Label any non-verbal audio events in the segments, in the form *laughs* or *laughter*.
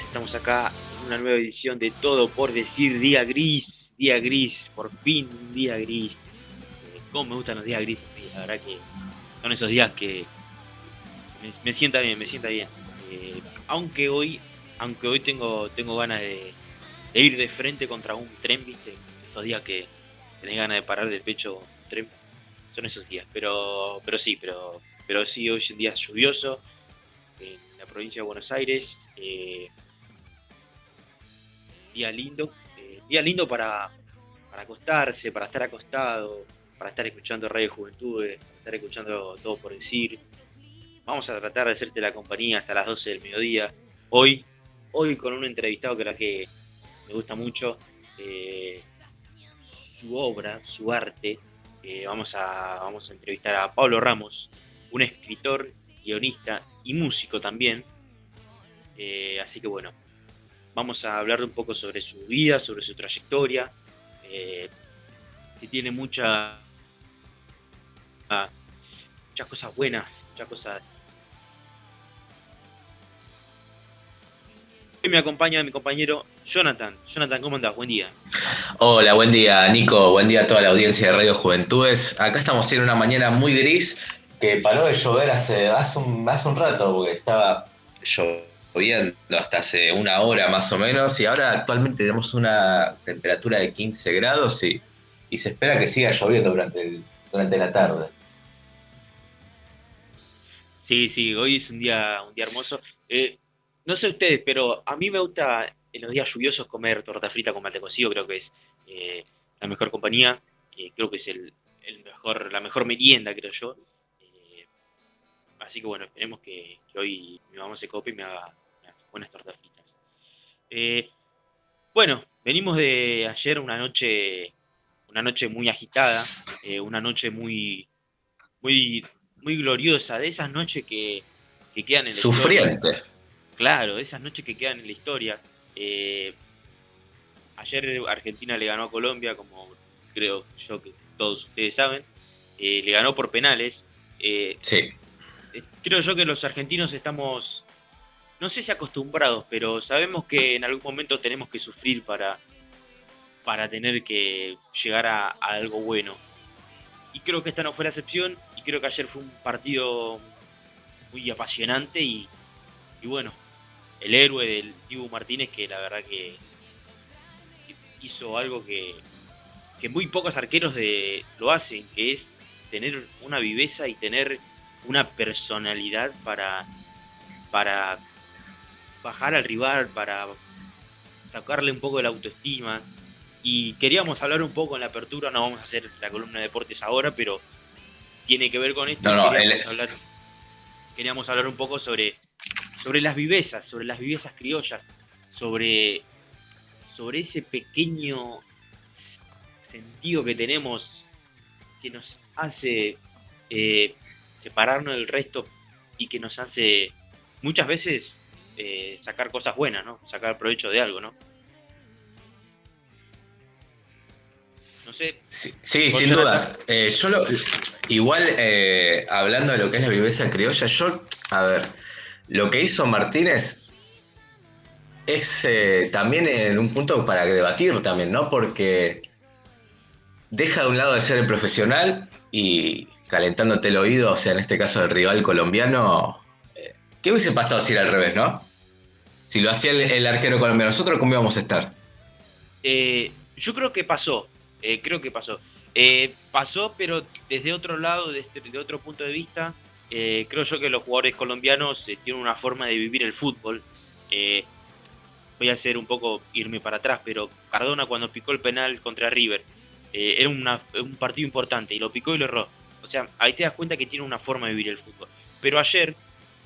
Estamos acá en una nueva edición de Todo por Decir Día Gris, Día Gris, por fin día gris. Eh, ¿Cómo me gustan los días grises? La verdad que son esos días que me, sienta bien, me sienta bien. Eh, aunque hoy, aunque hoy tengo, tengo ganas de, ir de frente contra un tren, viste, esos días que tenés ganas de parar de pecho un tren, son esos días. Pero, pero sí, pero, pero sí, hoy es un día lluvioso en la provincia de Buenos Aires. eh, día lindo, eh, día lindo para, para acostarse, para estar acostado, para estar escuchando Radio Juventudes, para estar escuchando todo por decir. Vamos a tratar de hacerte la compañía hasta las 12 del mediodía. Hoy, hoy con un entrevistado que la que me gusta mucho, eh, su obra, su arte. Eh, vamos, a, vamos a entrevistar a Pablo Ramos, un escritor, guionista y músico también. Eh, así que bueno, vamos a hablar un poco sobre su vida, sobre su trayectoria, eh, que tiene mucha, muchas cosas buenas, muchas cosas. Hoy me acompaña mi compañero Jonathan. Jonathan, ¿cómo andás? Buen día. Hola, buen día Nico, buen día a toda la audiencia de Radio Juventudes. Acá estamos en una mañana muy gris que paró de llover hace, hace, un, hace un rato porque estaba lloviendo hasta hace una hora más o menos y ahora actualmente tenemos una temperatura de 15 grados y, y se espera que siga lloviendo durante, el- durante la tarde. Sí, sí, hoy es un día, un día hermoso. Eh, no sé ustedes, pero a mí me gusta en los días lluviosos comer torta frita con mate cocido, creo que es eh, la mejor compañía, creo que es el, el mejor, la mejor merienda, creo yo. Eh, así que bueno, esperemos que, hoy mi mamá se cope y me haga buenas tortas fritas. Eh, bueno, venimos de ayer una noche, una noche muy agitada, eh, una noche muy, muy, muy gloriosa, de esas noches que, que quedan en la historia. Sufriente. Claro, esas noches que quedan en la historia. Eh, ayer Argentina le ganó a Colombia, como creo yo que todos ustedes saben. Le ganó por penales. Sí, creo yo que los argentinos estamos, no sé si acostumbrados, pero sabemos que en algún momento tenemos que sufrir para, para tener que llegar a, algo bueno. Y creo que esta no fue la excepción, y creo que ayer fue un partido muy apasionante y, y bueno, el héroe del Dibu Martínez que la verdad que que hizo algo que, que muy pocos arqueros de, lo hacen, que es tener una viveza y tener una personalidad para, para bajar al rival, para sacarle un poco de la autoestima. Y queríamos hablar un poco en la apertura, no vamos a hacer la columna de deportes ahora, pero tiene que ver con esto. No, no, queríamos, el- hablar, queríamos hablar un poco sobre, sobre las vivezas, sobre las vivezas criollas, sobre, sobre ese pequeño sentido que tenemos que nos hace eh, separarnos del resto y que nos hace muchas veces eh, sacar cosas buenas, ¿no? Sacar provecho de algo, ¿no? No sé, Sí, sí, ¿Vos, sin dudas. Eh, yo lo- igual, eh, hablando de lo que es la viveza criolla, yo, a ver, lo que hizo Martínez es eh, también en un punto para debatir también, ¿no? Porque deja de un lado de ser el profesional y, calentándote el oído, o sea, en este caso el rival colombiano, ¿qué hubiese pasado si era al revés, no? Si lo hacía el, arquero colombiano, ¿nosotros cómo íbamos a estar? Eh, yo creo que pasó, eh, creo que pasó. pasó, pero desde otro lado, desde, otro punto de vista, creo yo que los jugadores colombianos tienen una forma de vivir el fútbol. voy a hacer un poco, irme para atrás, pero Cardona cuando picó el penal contra River, era un partido importante y lo picó y lo erró o sea, ahí te das cuenta que tiene una forma de vivir el fútbol. Pero ayer,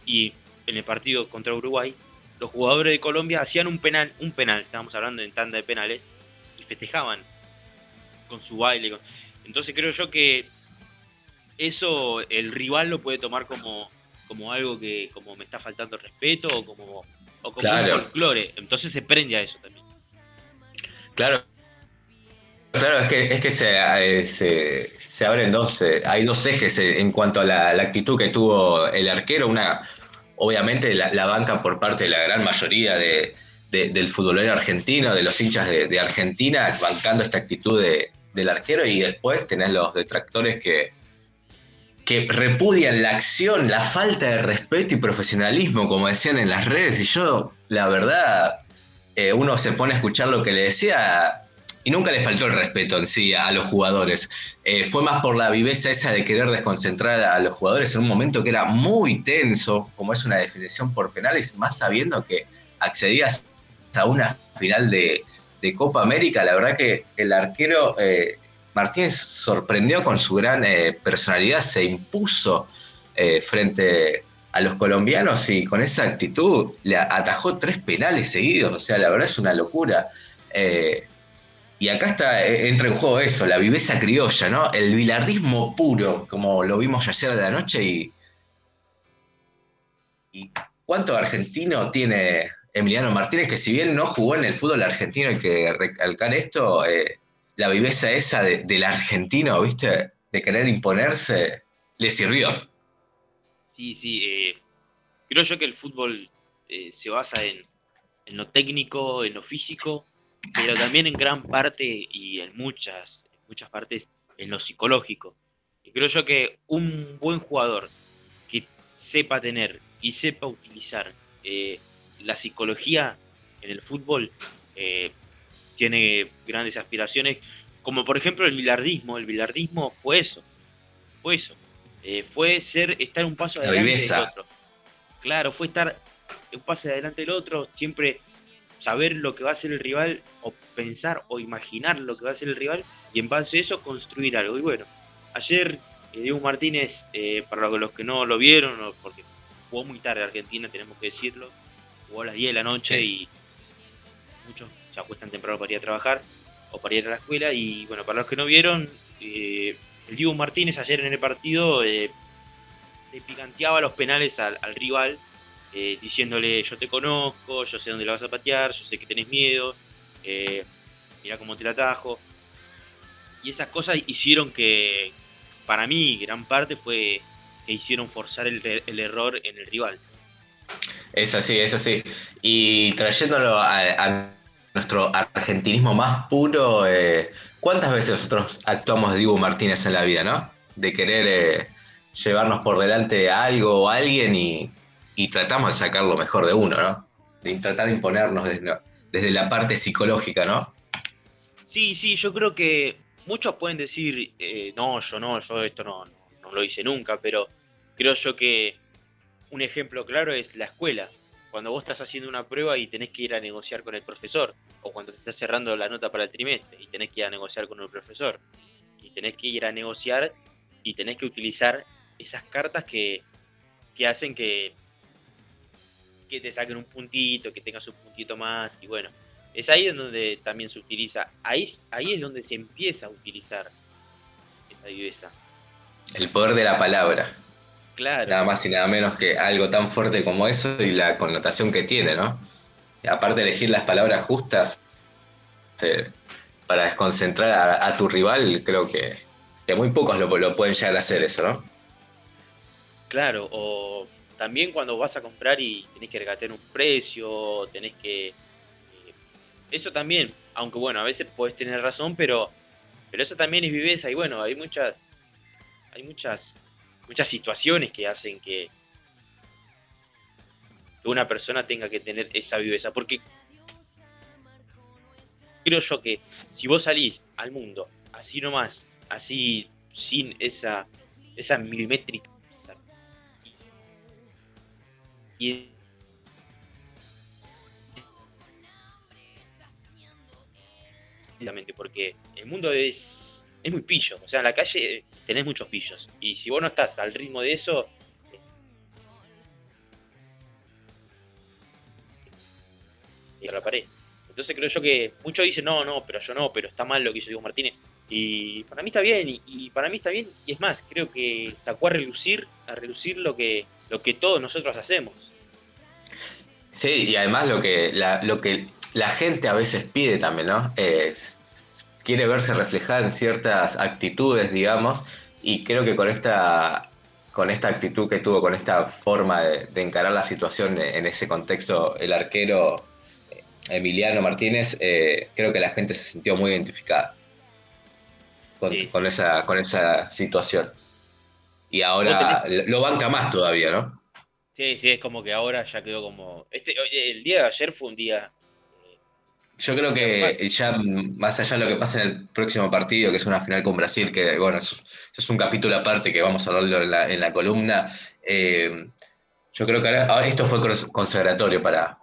y en el partido contra Uruguay, los jugadores de Colombia hacían un penal, un penal, estábamos hablando en tanda de penales, y festejaban con su baile. Entonces creo yo que eso el rival lo puede tomar como, como algo que como me está faltando el respeto o como, o como un folclore. Entonces se prende a eso también. Claro, Claro, es que, es que se, eh, se, abren dos, eh, hay dos ejes en cuanto a la, actitud que tuvo el arquero. Una, obviamente, la, banca por parte de la gran mayoría de, del futbolero argentino, de los hinchas de, Argentina, bancando esta actitud del arquero, y después tenés los detractores que, que repudian la acción, la falta de respeto y profesionalismo, como decían en las redes. Y yo, la verdad, uno se pone a escuchar lo que le decía y nunca le faltó el respeto en sí a, los jugadores. Eh, fue más por la viveza esa de querer desconcentrar a los jugadores en un momento que era muy tenso, como es una definición por penales, más sabiendo que accedías a una final de, Copa América. La verdad que el arquero eh, Martínez sorprendió con su gran eh, personalidad, se impuso frente a los colombianos y con esa actitud le atajó tres penales seguidos. O sea, la verdad es una locura. Y acá está, eh, entra en juego eso, la viveza criolla, ¿no? El bilardismo puro, como lo vimos ayer de la noche. Y, y cuánto argentino tiene Emiliano Martínez, que si bien no jugó en el fútbol argentino, hay que recalcar esto, eh, la viveza esa del argentino, ¿viste? De querer imponerse, le sirvió. Sí, sí. Eh, creo yo que el fútbol se basa en, en lo técnico, en lo físico pero también en gran parte y en muchas, muchas partes en lo psicológico. Y creo yo que un buen jugador que sepa tener y sepa utilizar eh, la psicología en el fútbol eh, tiene grandes aspiraciones, como por ejemplo el bilardismo. El bilardismo fue eso, fue eso. Eh, fue ser, estar un paso adelante del otro. Claro, fue estar un paso adelante del otro, siempre saber lo que va a hacer el rival o pensar o imaginar lo que va a hacer el rival y en base a eso construir algo. Y bueno, ayer eh, Diego Martínez, eh, para los que no lo vieron, porque jugó muy tarde Argentina, tenemos que decirlo, jugó a las 10 de la noche y muchos se acuestan temprano para ir a trabajar o para ir a la escuela. Y bueno, para los que no vieron, eh, el Diego Martínez ayer en el partido le picanteaba los penales al rival eh, diciéndole yo te conozco, yo sé dónde la vas a patear, yo sé que tenés miedo, eh, mira cómo te la atajo. Y esas cosas hicieron que, para mí, gran parte fue que hicieron forzar el, error en el rival. Es así, es así. Y trayéndolo a, nuestro argentinismo más puro, eh, ¿cuántas veces nosotros actuamos de Diego Martínez en la vida, no? De querer llevarnos por delante a algo o alguien y, y tratamos de sacar lo mejor de uno, ¿no? De tratar de imponernos desde, la parte psicológica, ¿no? Sí, sí, yo creo que muchos pueden decir, eh, no, yo no, yo esto no, no, lo hice nunca, pero creo yo que un ejemplo claro es la escuela. Cuando vos estás haciendo una prueba y tenés que ir a negociar con el profesor, o cuando te estás cerrando la nota para el trimestre y tenés que ir a negociar con el profesor, y tenés que ir a negociar y tenés que utilizar esas cartas que, que hacen que que te saquen un puntito, que tengas un puntito más, y bueno, es ahí en donde también se utiliza, ahí, ahí es donde se empieza a utilizar esa viveza. El poder de la palabra. Claro. Nada más y nada menos que algo tan fuerte como eso y la connotación que tiene, ¿no? aparte de elegir las palabras justas para desconcentrar a, tu rival, creo que, que muy pocos lo, lo pueden llegar a hacer eso, ¿no? Claro, o también cuando vas a comprar y tenés que regatear un precio, tenés que... Eh, eso también, aunque bueno, a veces podés tener razón, pero, pero eso también es viveza y bueno, hay muchas, hay muchas, muchas situaciones que hacen que, una persona tenga que tener esa viveza. Porque creo yo que si vos salís al mundo así nomás, así sin esa, esa milimétrica y porque el mundo es, es muy pillo, o sea, en la calle tenés muchos pillos, y si vos no estás al ritmo de eso, y a la pared. Entonces creo yo que muchos dicen, no, no, pero yo no, pero está mal lo que hizo Diego Martínez. Y para mí está bien, y, para mí está bien, y es más, creo que sacó a relucir, a relucir lo que, lo que todos nosotros hacemos. Sí, y además lo que la, lo que la gente a veces pide también, ¿no? Es, quiere verse reflejada en ciertas actitudes, digamos, y creo que con esta con esta actitud que tuvo, con esta forma de, de encarar la situación en ese contexto, el arquero Emiliano Martínez, eh, creo que la gente se sintió muy identificada con, esa, con esa situación. Y ahora lo banca más todavía, ¿no? Sí, sí, es como que ahora ya quedó como... Este, el día de ayer fue un día... Eh, Yo creo que ya más allá de lo que pasa en el próximo partido, que es una final con Brasil, que bueno, es, un capítulo aparte que vamos a hablarlo en la, columna, eh, yo creo que ahora, esto fue consagratorio para,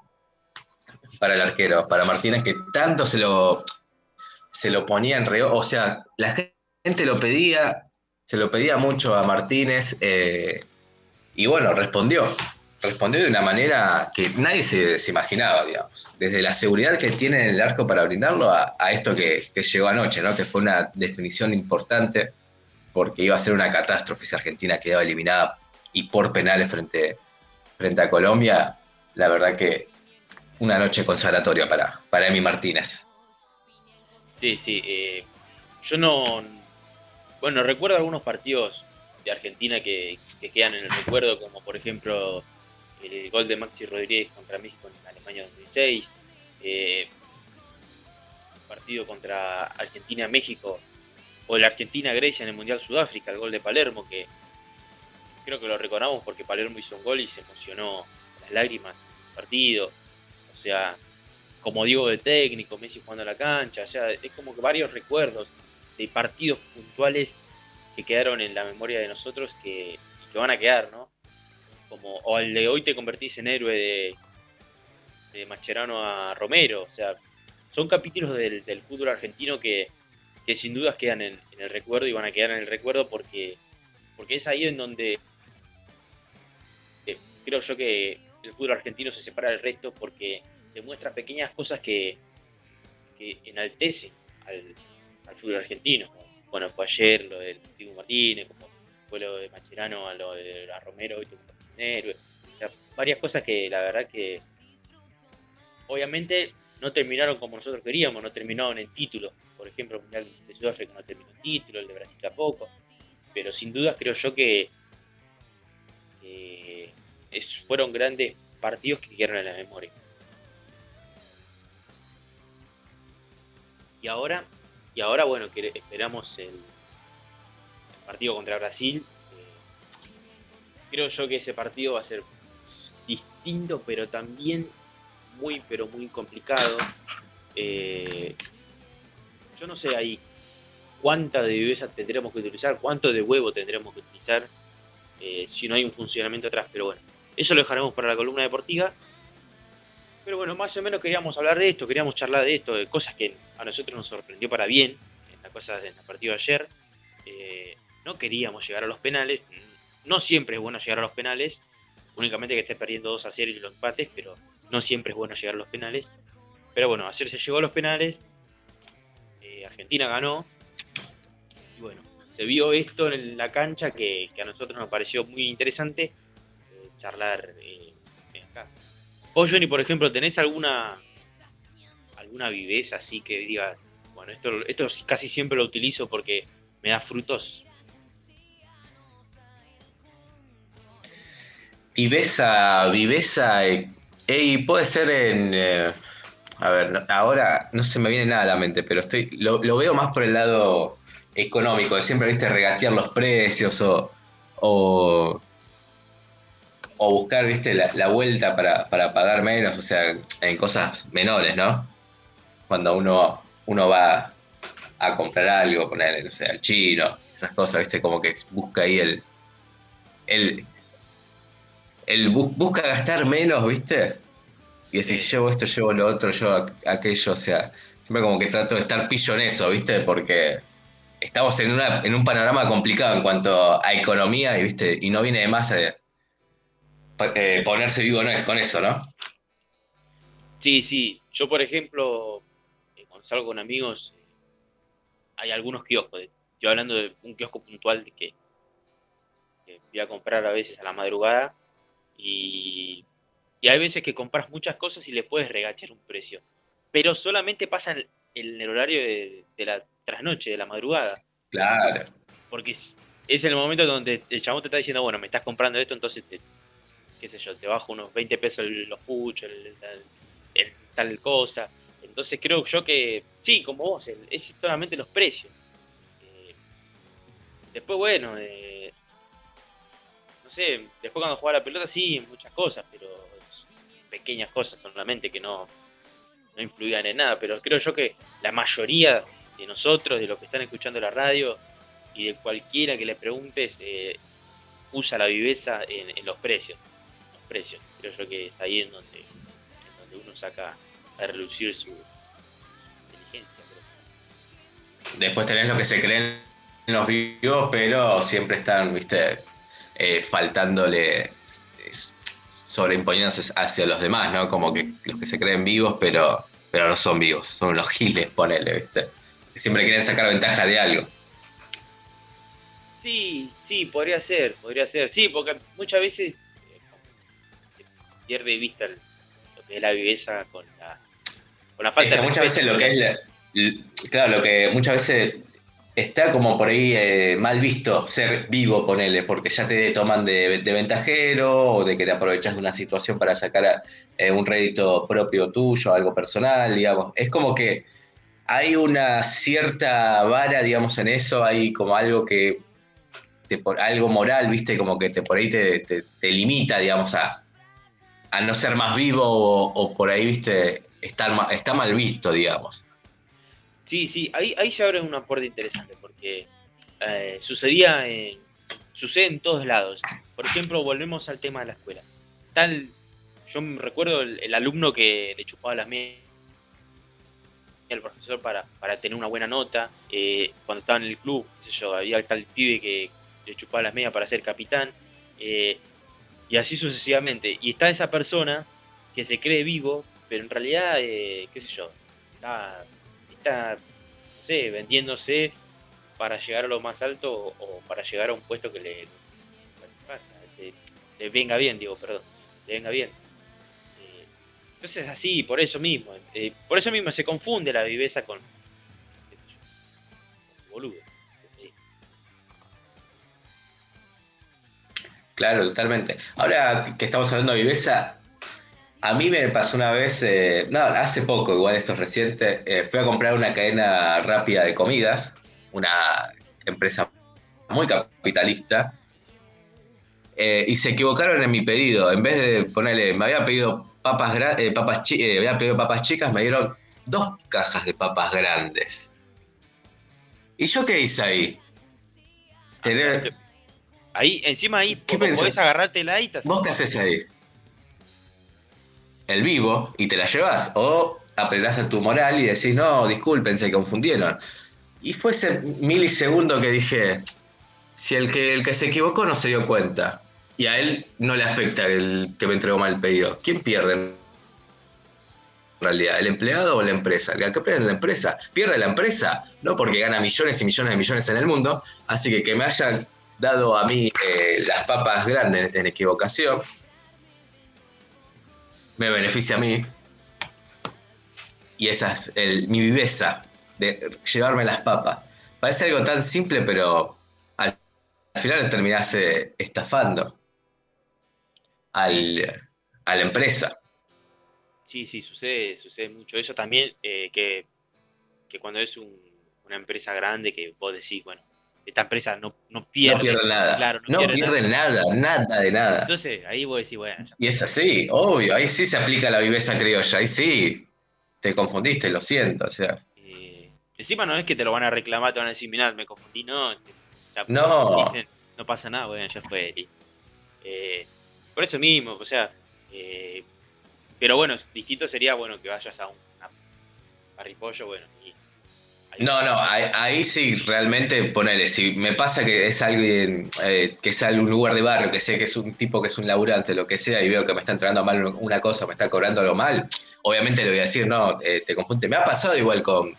para el arquero, para Martínez, que tanto se lo, se lo ponía en reo. O sea, la gente lo pedía, se lo pedía mucho a Martínez, eh, y bueno, respondió. Respondió de una manera que nadie se, imaginaba, digamos. Desde la seguridad que tiene en el arco para brindarlo a, esto que, llegó anoche, ¿no? Que fue una definición importante porque iba a ser una catástrofe si Argentina quedaba eliminada y por penales frente, frente a Colombia. La verdad que una noche consagratoria para, para Emi Martínez. Sí, sí. Eh, yo no. Bueno, recuerdo algunos partidos de Argentina que, quedan en el recuerdo, como por ejemplo el gol de Maxi Rodríguez contra México en Alemania 2006, eh, partido contra Argentina-México, o el Argentina-Grecia en el Mundial Sudáfrica, el gol de Palermo, que creo que lo recordamos porque Palermo hizo un gol y se emocionó las lágrimas del partido. O sea, como digo de técnico, Messi jugando a la cancha, o sea, es como que varios recuerdos de partidos puntuales que quedaron en la memoria de nosotros que, que van a quedar, ¿no? Como, o al de hoy te convertís en héroe de, de Mascherano a Romero, o sea, son capítulos del, fútbol argentino que, sin dudas quedan en, el recuerdo y van a quedar en el recuerdo porque, porque es ahí en donde eh, creo yo que el fútbol argentino se separa del resto porque demuestra pequeñas cosas que, que enaltecen al, fútbol argentino. Bueno, fue ayer lo del Diego Martínez, como fue lo de Macherano a lo de Romero, y héroe. O sea, varias cosas que la verdad que obviamente no terminaron como nosotros queríamos, no terminaron en título. Por ejemplo, el Mundial de Sudáfrica no terminó en título, el de Brasil tampoco. Pero sin duda creo yo que, fueron grandes partidos que quedaron en la memoria. Y ahora, y ahora bueno, que esperamos el, partido contra Brasil. Eh, creo yo que ese partido va a ser distinto, pero también muy, pero muy complicado. Eh, yo no sé ahí cuánta de viveza tendremos que utilizar, cuánto de huevo tendremos que utilizar eh, si no hay un funcionamiento atrás, pero bueno, eso lo dejaremos para la columna deportiva. Pero bueno, más o menos queríamos hablar de esto, queríamos charlar de esto, de cosas que a nosotros nos sorprendió para bien, en la cosa de la partida de ayer. Eh, no queríamos llegar a los penales, no siempre es bueno llegar a los penales, únicamente que estés perdiendo 2 a 0 y los empates, pero no siempre es bueno llegar a los penales. Pero bueno, ayer se llegó a los penales, eh, Argentina ganó, y bueno, se vio esto en la cancha que, a nosotros nos pareció muy interesante charlar eh, acá. Vos, Johnny, por ejemplo, ¿tenés alguna alguna viveza así que digas, bueno, esto, esto casi siempre lo utilizo porque me da frutos? Viveza, viveza, eh, y puede ser en... Eh, a ver, ahora no se me viene nada a la mente, pero estoy lo, veo más por el lado económico, de siempre, viste, regatear los precios o, o, o buscar, viste, la, la vuelta para, para pagar menos, o sea, en cosas menores, ¿no? Cuando uno, uno va a comprar algo, ponerle, no sé, al chino, esas cosas, viste, como que busca ahí el, el, el bu- busca gastar menos, viste, y decir, llevo esto, llevo lo otro, llevo aqu- aquello, o sea, siempre como que trato de estar pillo en eso, viste, porque estamos en, una, en un panorama complicado en cuanto a economía y, viste, y no viene de más eh, ponerse vivo no es con eso, ¿no? Sí, sí. Yo, por ejemplo, eh, cuando salgo con amigos, eh, hay algunos kioscos. Yo hablando de un kiosco puntual de que, que voy a comprar a veces a la madrugada y, y hay veces que compras muchas cosas y le puedes regatear un precio. Pero solamente pasa en, el horario de, de la trasnoche, de la madrugada. Claro. Porque es, es el momento donde el chabón te está diciendo, bueno, me estás comprando esto, entonces te, qué sé yo, te bajo unos 20 pesos los puchos, el, tal cosa. Entonces creo yo que, sí, como vos, es solamente los precios. Eh, después, bueno, eh, no sé, después cuando jugaba la pelota, sí, muchas cosas, pero pequeñas cosas solamente que no, no influían en nada. Pero creo yo que la mayoría de nosotros, de los que están escuchando la radio y de cualquiera que le preguntes, eh, usa la viveza en los precios. Precios. Creo yo que está ahí en donde, en donde uno saca a relucir su inteligencia. creo. Después tenés lo que se creen los vivos, pero siempre están, viste, eh, faltándole, sobreimponiéndose hacia los demás, ¿no? Como que los que se creen vivos, pero, pero no son vivos, son los giles, ponele, viste. Que siempre quieren sacar ventaja de algo. Sí, sí, podría ser, podría ser. Sí, porque muchas veces pierde de vista el- lo que es la viveza con la, con la Es falta que de muchas veces lo que es, la- claro, lo que muchas veces está como por ahí eh, mal visto ser vivo, ponele, porque ya te toman de, de ventajero o de que te aprovechas de una situación para sacar eh, un rédito propio tuyo, algo personal, digamos. Es como que hay una cierta vara, digamos, en eso, hay como algo que, te por- algo moral, viste, como que te, por ahí te, te- te limita, digamos, a, a no ser más vivo o, por ahí, viste, ma- está mal visto, digamos. Sí, sí, ahí, ahí se abre un aporte interesante porque eh, sucedía en, sucede en todos lados. Por ejemplo, volvemos al tema de la escuela. Tal, yo recuerdo el, alumno que le chupaba las medias al profesor para, para tener una buena nota. eh, cuando estaba en el club, qué sé yo, había tal pibe que le chupaba las medias para ser capitán. eh, y así sucesivamente. Y está esa persona que se cree vivo, pero en realidad, eh, qué sé yo, está está, no vendiéndose para llegar a lo más alto o, para llegar a un puesto que le, le- le venga bien, digo, perdón, le venga bien. Eh, Entonces así, por eso mismo, eh, por eso mismo se confunde la viveza con boludo. Claro, totalmente. Ahora que estamos hablando de viveza, a mí me pasó una vez, eh, no, hace poco, igual esto es reciente, eh, fui a comprar una cadena rápida de comidas, una empresa muy capitalista, eh, y se equivocaron en mi pedido. En vez de ponerle, me había pedido papas, eh, papas, chi- había pedido papas chicas, me dieron dos cajas de papas grandes. ¿Y yo qué hice ahí? Tener- Ahí, encima ahí ¿Qué podés pensás? agarrártela y te ¿Vos qué haces ahí? El vivo y te la llevas. O apelás a tu moral y decís, no, disculpen, se confundieron. Y fue ese milisegundo que dije, si el que, el que se equivocó no se dio cuenta y a él no le afecta el que me entregó mal el pedido, ¿quién pierde en realidad? ¿El empleado o la empresa? El que pierde la empresa. Pierde la empresa, no porque gana millones y millones de millones en el mundo, así que que me hayan dado a mí eh, las papas grandes en equivocación, me beneficia a mí. Y esa es el- mi viveza de llevarme las papas. Parece algo tan simple, pero al, al final terminás eh, estafando al, a la empresa. Sí, sí, sucede, sucede mucho. Eso también, eh, que, que cuando es un, una empresa grande que vos decís, bueno, esta empresa no, no pierde. No nada. Claro, no pierde nada. nada, de nada. Entonces ahí vos decís, bueno. ya- Y es así, obvio, ahí sí se aplica la viveza criolla, ahí sí. Te confundiste, lo siento, o sea. eh, encima no es que te lo van a reclamar, te van a decir, mirá, me confundí, no. te- ya- No. dicen, no pasa nada, bueno, ya fue. Eh, por eso mismo, o sea. eh, pero bueno, distinto sería, bueno, que vayas a un a parripollo, bueno. y No, no, ahí, ahí sí realmente ponele, si me pasa que es alguien, eh, que es algún lugar de barrio, que sé que es un tipo que es un laburante, lo que sea, y veo que me está entrando mal una cosa, me está cobrando algo mal, obviamente le voy a decir, no, eh, te confunde. Me ha pasado igual con,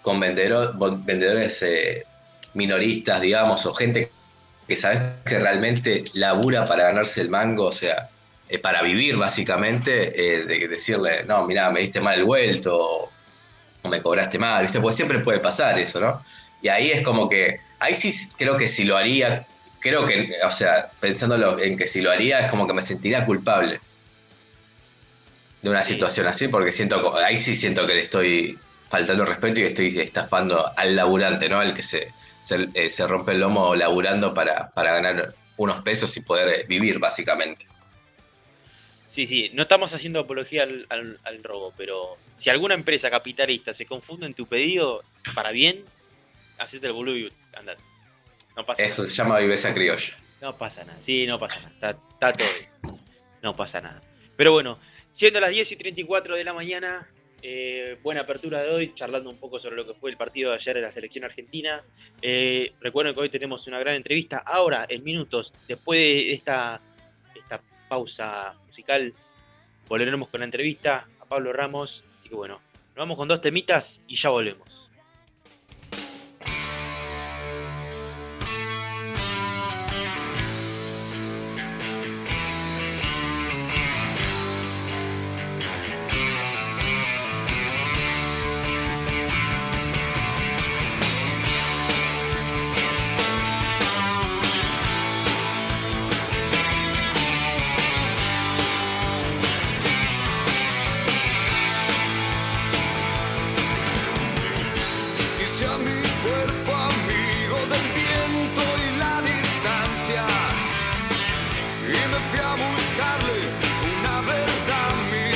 con vendedor- vendedores eh, minoristas, digamos, o gente que sabes que realmente labura para ganarse el mango, o sea, eh, para vivir básicamente, eh, de decirle, no, mira, me diste mal el vuelto, me cobraste mal, ¿viste? Porque siempre puede pasar eso, ¿no? Y ahí es como que, ahí sí creo que si lo haría, creo que, o sea, pensándolo en que si lo haría es como que me sentiría culpable de una Sí. situación así, porque siento, ahí sí siento que le estoy faltando respeto y estoy estafando al laburante, ¿no? Al que se, se, eh, se rompe el lomo laburando para, para ganar unos pesos y poder vivir, básicamente. Sí, sí, no estamos haciendo apología al, al- al robo, pero si alguna empresa capitalista se confunde en tu pedido para bien, hacete el boludo y andate. No pasa Eso se llama viveza criolla. nada. No pasa nada. Sí, no pasa nada. Está, está todo bien. No pasa nada. Pero bueno, siendo las 10 y 34 de la mañana, eh, buena apertura de hoy, charlando un poco sobre lo que fue el partido de ayer de la selección argentina. Eh, recuerden que hoy tenemos una gran entrevista. Ahora, en minutos, después de esta pausa musical, volveremos con la entrevista a Pablo Ramos. Así que bueno, nos vamos con dos temitas y ya volvemos. Fui a buscarle una verdad a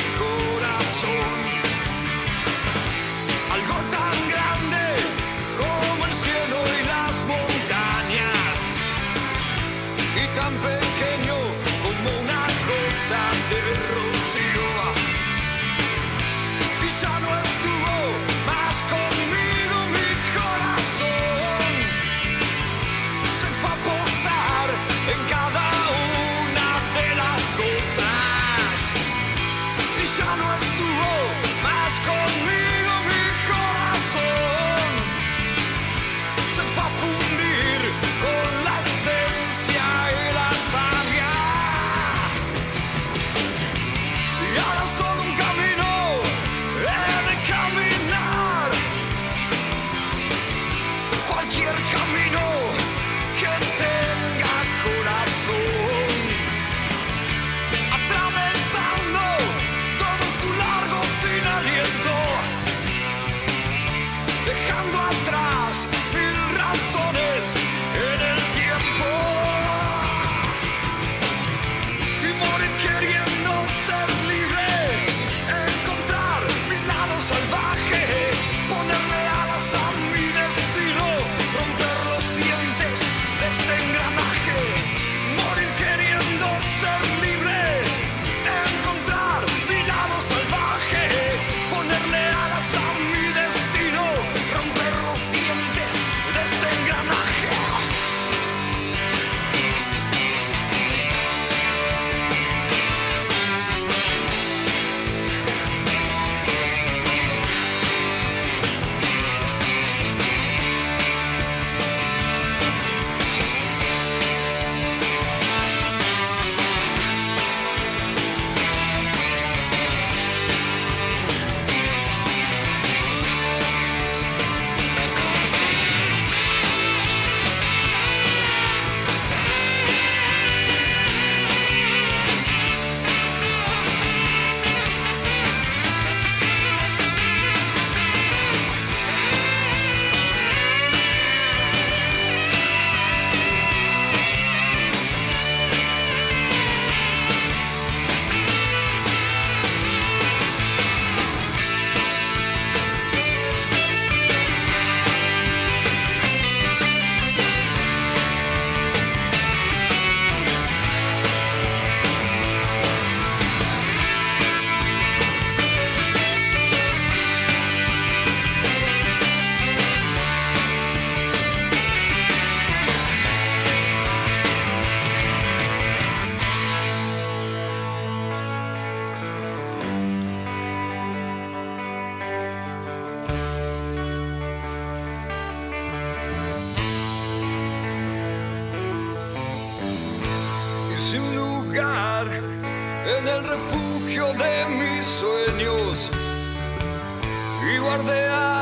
refugio de mis sueños y guardé ahí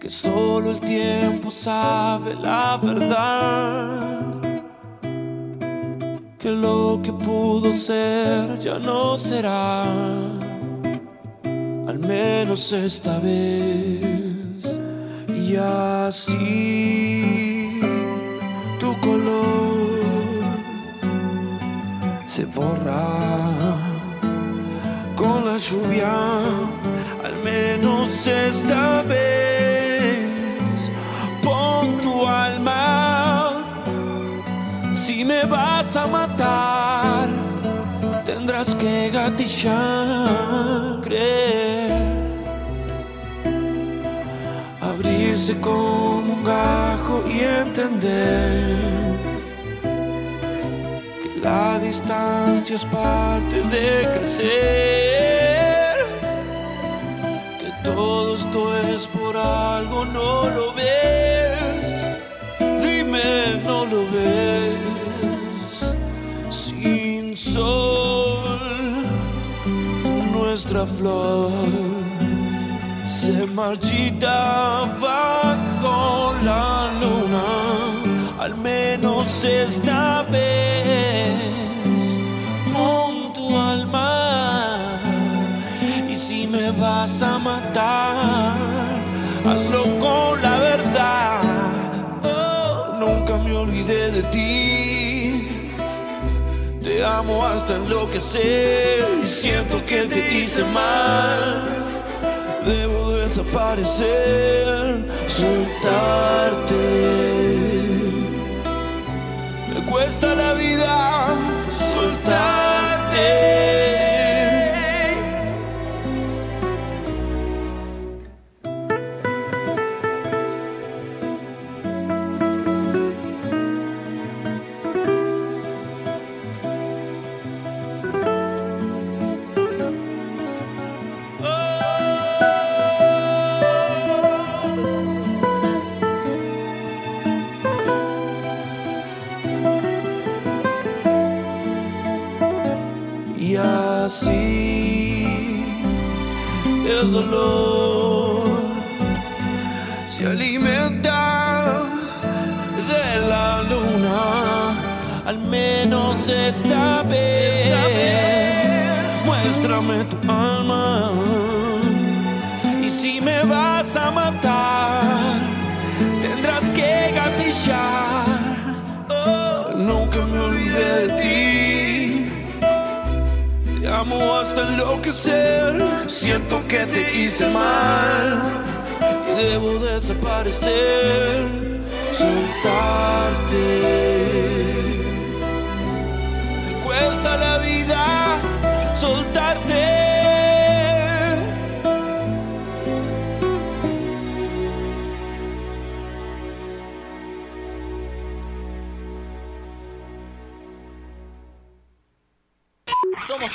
que solo el tiempo sabe la verdad, que lo que pudo ser ya no será, al menos esta vez, y así tu color se borra lluvia, al menos esta vez. Pon tu alma, si me vas a matar, tendrás que gatillar, creer, abrirse como un gajo y entender la distancia es parte de crecer. Esto es por algo, no lo ves. Dime, no lo ves. Sin sol, nuestra flor se marchita bajo la luna al menos esta vez me vas a matar, hazlo con la verdad. Nunca me olvidé de ti. Te amo hasta enloquecer y siento que te hice mal. Debo desaparecer, soltarte. Me cuesta la vida soltarte. Esta vez. Muéstrame tu alma y si me vas a matar, tendrás que gatillar. Oh, nunca me olvidé de ti. Te amo hasta enloquecer. Siento que te hice mal y debo desaparecer, soltarte.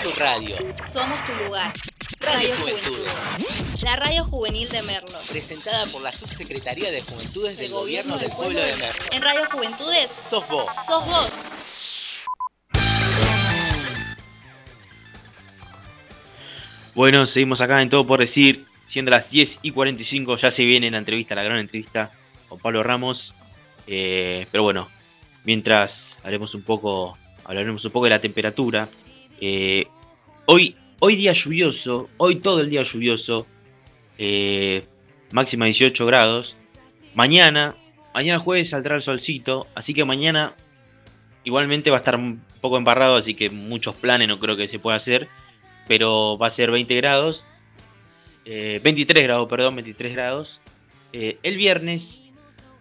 Tu radio. Somos tu lugar. Radio Radio Juventudes. Juventudes. La radio juvenil de Merlo. Presentada por la Subsecretaría de Juventudes del Gobierno del Pueblo de Merlo. En Radio Juventudes, Sos vos. sos vos. Bueno, seguimos acá en Todo por Decir, siendo las 10 y 45, ya se viene la entrevista, la gran entrevista con Pablo Ramos. Eh, pero bueno, mientras haremos un poco, hablaremos un poco de la temperatura. Eh, hoy, hoy día lluvioso, hoy todo el día lluvioso, eh, máxima 18 grados. Mañana, mañana jueves saldrá el solcito, así que mañana igualmente va a estar un poco embarrado, así que muchos planes no creo que se pueda hacer pero va a ser 20 grados. eh, 23 grados, perdón, 23 grados. Eh, el viernes,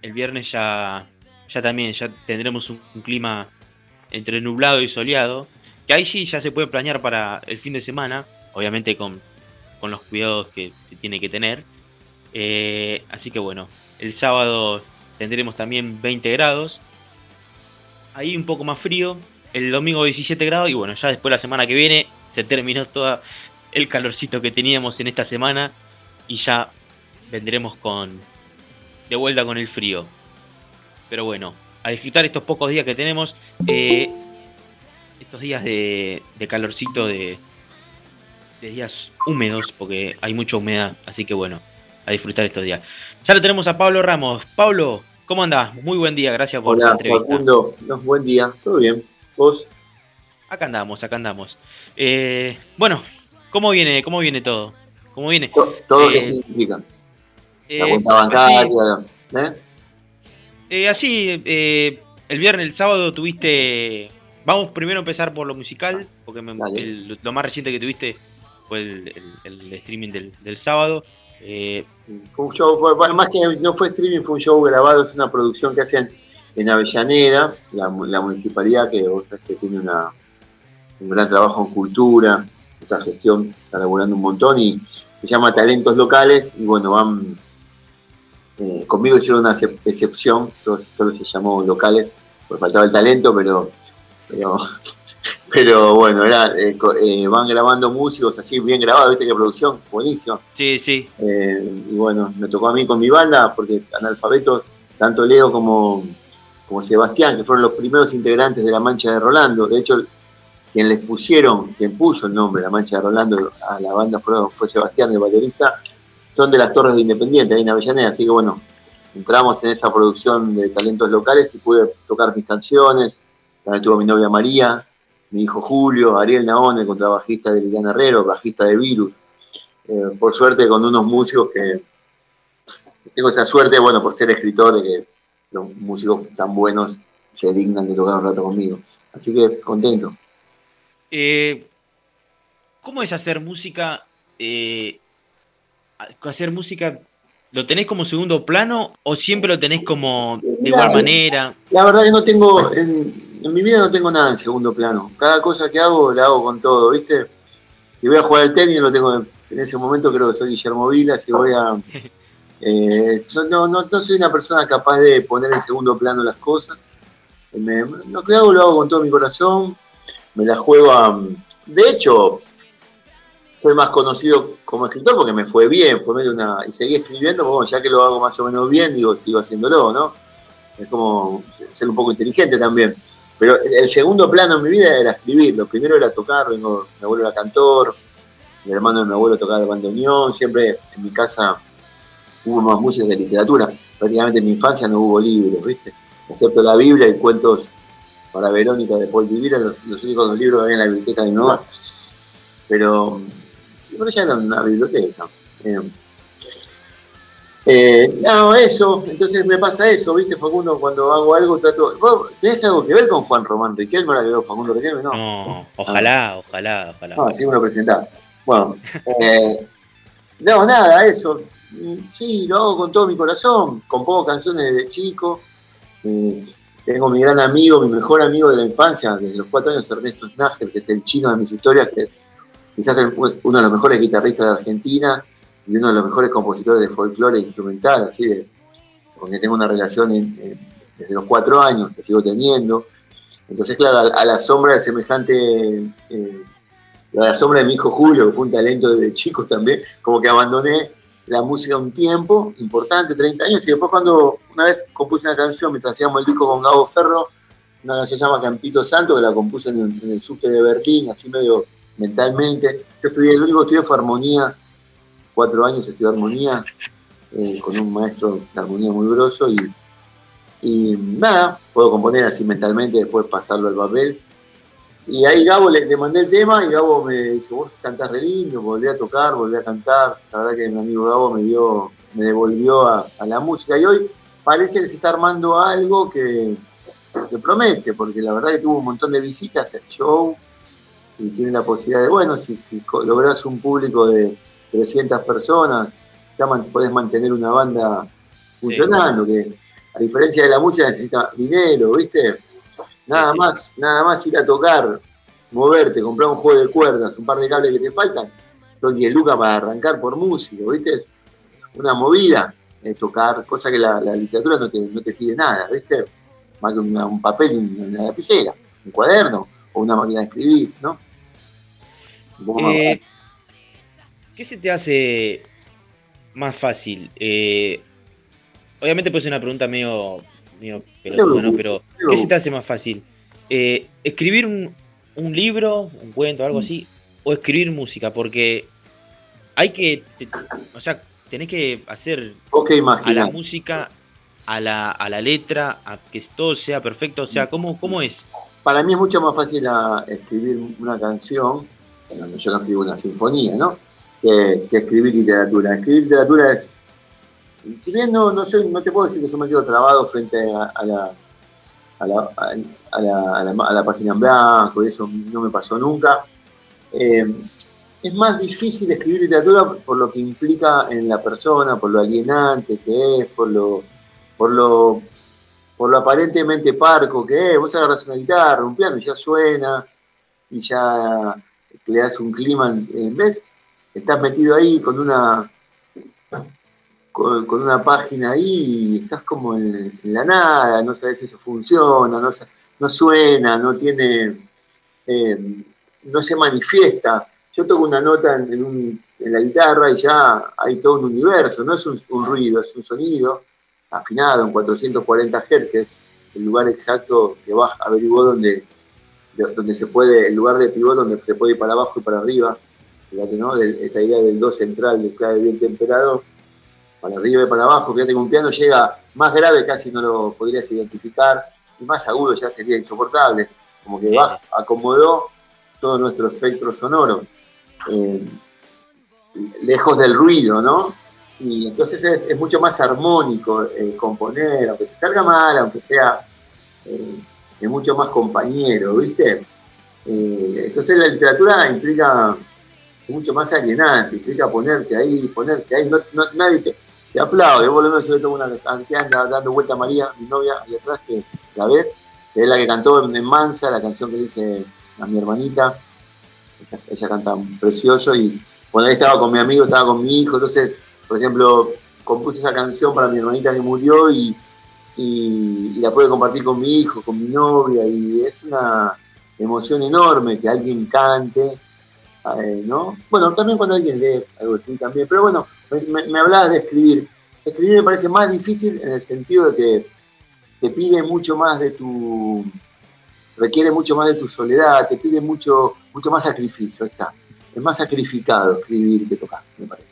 el viernes ya, ya también, ya tendremos un clima entre nublado y soleado. Que ahí sí ya se puede planear para el fin de semana, obviamente con, con los cuidados que se tiene que tener. Eh, así que bueno, el sábado tendremos también 20 grados. Ahí un poco más frío. El domingo 17 grados y bueno, ya después la semana que viene se terminó todo el calorcito que teníamos en esta semana y ya vendremos con de vuelta con el frío. Pero bueno, a disfrutar estos pocos días que tenemos, eh, estos días de, de calorcito, de, de días húmedos, porque hay mucha humedad, así que bueno, a disfrutar estos días. Ya lo tenemos a Pablo Ramos. Pablo, ¿cómo andás? Muy buen día, gracias por la Hola, entrevista. Facundo. No, buen día. ¿Todo bien? ¿Vos? Acá andamos, acá andamos. Eh, bueno, ¿cómo viene, cómo viene todo? ¿Cómo viene? To- ¿Todo Eh, qué significa? Eh, La cuenta así, bancaria. ¿eh? eh, así, el viernes, el sábado tuviste. Vamos primero a empezar por lo musical, porque me- el- lo más reciente que tuviste fue el, el- el streaming del, del sábado. Eh, Fue un show, fue- más que no fue streaming, fue un show grabado, es una producción que hacen en Avellaneda, la, la municipalidad que vos sabés que tiene una, un gran trabajo en cultura, esta gestión está laburando un montón y se llama Talentos Locales y bueno, van, eh, conmigo hicieron una excep- excepción, solo, solo se llamó locales, porque faltaba el talento, pero, pero, pero bueno, era, eh, eh, van grabando músicos así bien grabados, viste qué producción, buenísimo. sí, sí. Eh, y bueno, me tocó a mí con mi banda, porque analfabetos, tanto Leo como, como Sebastián, que fueron los primeros integrantes de La Mancha de Rolando. De hecho, quien les pusieron, quien puso el nombre La Mancha de Rolando a la banda fue, fue Sebastián, el baterista, son de las Torres de Independiente, ahí en Avellaneda. Así que bueno, entramos en esa producción de talentos locales y pude tocar mis canciones. También tuvo mi novia María, mi hijo Julio, Ariel Naone, contrabajista de Liliana Herrero, bajista de Virus. Eh, por suerte con unos músicos que tengo esa suerte, bueno, por ser escritor, de que los músicos tan buenos se dignan de tocar un rato conmigo. Así que contento. Eh, ¿Cómo es hacer música? eh, hacer música, ¿lo tenés como segundo plano o siempre lo tenés como de igual Mirá, manera? La verdad que no tengo, en, en mi vida no tengo nada en segundo plano. Cada cosa que hago la hago con todo, ¿viste? Si voy a jugar al tenis, lo tengo en, ese momento creo que soy Guillermo Vila, si voy a... *laughs* eh, no, no, no, soy una persona capaz de poner en segundo plano las cosas. Me- lo que hago lo hago con todo mi corazón, me la juego a... De hecho, soy más conocido como escritor porque me fue bien, fue medio una, y seguí escribiendo, bueno, ya que lo hago más o menos bien, digo, sigo haciéndolo, ¿no? Es como ser un poco inteligente también. Pero el segundo plano en mi vida era escribir, lo primero era tocar, vengo, mi abuelo era cantor, mi hermano de mi abuelo tocaba el bandoneón, siempre en mi casa hubo más música de literatura, prácticamente en mi infancia no hubo libros, ¿viste? Excepto la Biblia y cuentos para Verónica de Paul Vivir, los, únicos dos libros que había en la biblioteca de mi. Pero, pero ya era una biblioteca. Eh, eh, no, eso, entonces me pasa eso, ¿viste, Facundo? Cuando hago algo, trato. ¿Vos tenés algo que ver con Juan Román Riquelme? Ahora que veo Facundo Riquelme, no. No, ojalá, ojalá, ojalá. No, así me lo presentás. Bueno, eh, no, nada, eso. Sí, lo hago con todo mi corazón. Compongo canciones desde chico. Eh, tengo mi gran amigo, mi mejor amigo de la infancia, desde los cuatro años, Ernesto Snager, que es el chino de mis historias, que es quizás el- uno de los mejores guitarristas de Argentina y uno de los mejores compositores de folclore instrumental, así de, con que tengo una relación desde los cuatro años, que sigo teniendo. Entonces, claro, a, la sombra de semejante, eh, a la sombra de mi hijo Julio, que fue un talento desde chico también, como que abandoné la música un tiempo importante, 30 años, y después cuando una vez compuse una canción, mientras hacíamos el disco con Gabo Ferro, una canción se llama Campito Santo, que la compuse en, el- subte de Berlín, así medio mentalmente. Yo estudié, el único que estudié fue armonía, cuatro años estudié armonía, eh, con un maestro de armonía muy grosso, y, y nada, puedo componer así mentalmente, después pasarlo al papel. Y ahí Gabo le, mandé el tema y Gabo me dice, vos cantás re lindo, volví a tocar, volví a cantar. La verdad que mi amigo Gabo me dio, me devolvió a, la música. Y hoy parece que se está armando algo que, que promete, porque la verdad que tuvo un montón de visitas el show y tiene la posibilidad de, bueno, si, lográs un público de 300 personas, ya man- podés mantener una banda funcionando, que a diferencia de la música necesita dinero, ¿viste? Nada más, nada más ir a tocar, moverte, comprar un juego de cuerdas, un par de cables que te faltan, son 10 lucas para arrancar por músico, ¿viste? Una movida, eh, tocar, cosa que la, la literatura no te, no te pide nada, ¿viste? Más que una- un papel y una lapicera, un cuaderno o una máquina de escribir, ¿no? Un poco más ¿Qué se te hace más fácil? Eh, obviamente puede ser una pregunta medio, medio pelotuda, ¿no? Pero ¿qué se te hace más fácil? Eh, ¿Escribir un, un libro, un cuento, algo así? ¿O escribir música? Porque hay que, o sea, tenés que hacer qué a la música, a la, a la letra, a que todo sea perfecto. O sea, ¿cómo, cómo es? Para mí es mucho más fácil ah, escribir una canción, bueno, yo no escribo una sinfonía, ¿no? Que, escribir literatura. Escribir literatura es, si bien no, no, soy, no te puedo decir que yo me quedo trabado frente a, a la, a, la, a, la, a la- a la página en blanco, eso no me pasó nunca. Eh, es más difícil escribir literatura por lo que implica en la persona, por lo alienante que es, por lo, por lo, por lo aparentemente parco que es. Vos agarras una guitarra, un piano y ya suena, y ya le das un clima, en vez, estás metido ahí con una con, una página ahí estás como en, la nada, no sabes si eso funciona, no, suena, no tiene, eh, no se manifiesta. Yo toco una nota en, la guitarra y ya hay todo un universo, no es un, ruido, es un sonido afinado en 440 Hz, el lugar exacto que Bach averiguó donde, de- donde se puede, el lugar de pivot donde se puede ir para abajo y para arriba, fíjate, ¿no? De- esta idea del do central, del clave bien temperado, para arriba y para abajo, fíjate que un piano llega más grave, casi no lo podrías identificar, y más agudo ya sería insoportable, como que Bach acomodó todo nuestro espectro sonoro, eh, lejos del ruido, ¿no? Y entonces es, es mucho más armónico eh, componer, aunque se salga mal, aunque sea, eh, es mucho más compañero, ¿viste? Eh, entonces la literatura implica mucho más alienante, implica ponerte ahí, ponerte ahí, no, no- nadie te, te aplaude, vos lo ves, yo tengo una que anda dando vuelta a María, mi novia, ahí atrás, que la ves, que es la que cantó en Mansa, la canción que dice a mi hermanita, ella, ella canta precioso y cuando ahí estaba con mi amigo, estaba con mi hijo, entonces, por ejemplo, compuse esa canción para mi hermanita que murió y, y, y la pude compartir con mi hijo, con mi novia, y es una emoción enorme que alguien cante, eh, ¿no? Bueno, también cuando alguien lee algo así también, pero bueno, me, me, hablabas de escribir. Escribir me parece más difícil en el sentido de que te pide mucho más de tu requiere mucho más de tu soledad, te pide mucho, mucho más sacrificio, está. Es más sacrificado escribir que tocar, me parece.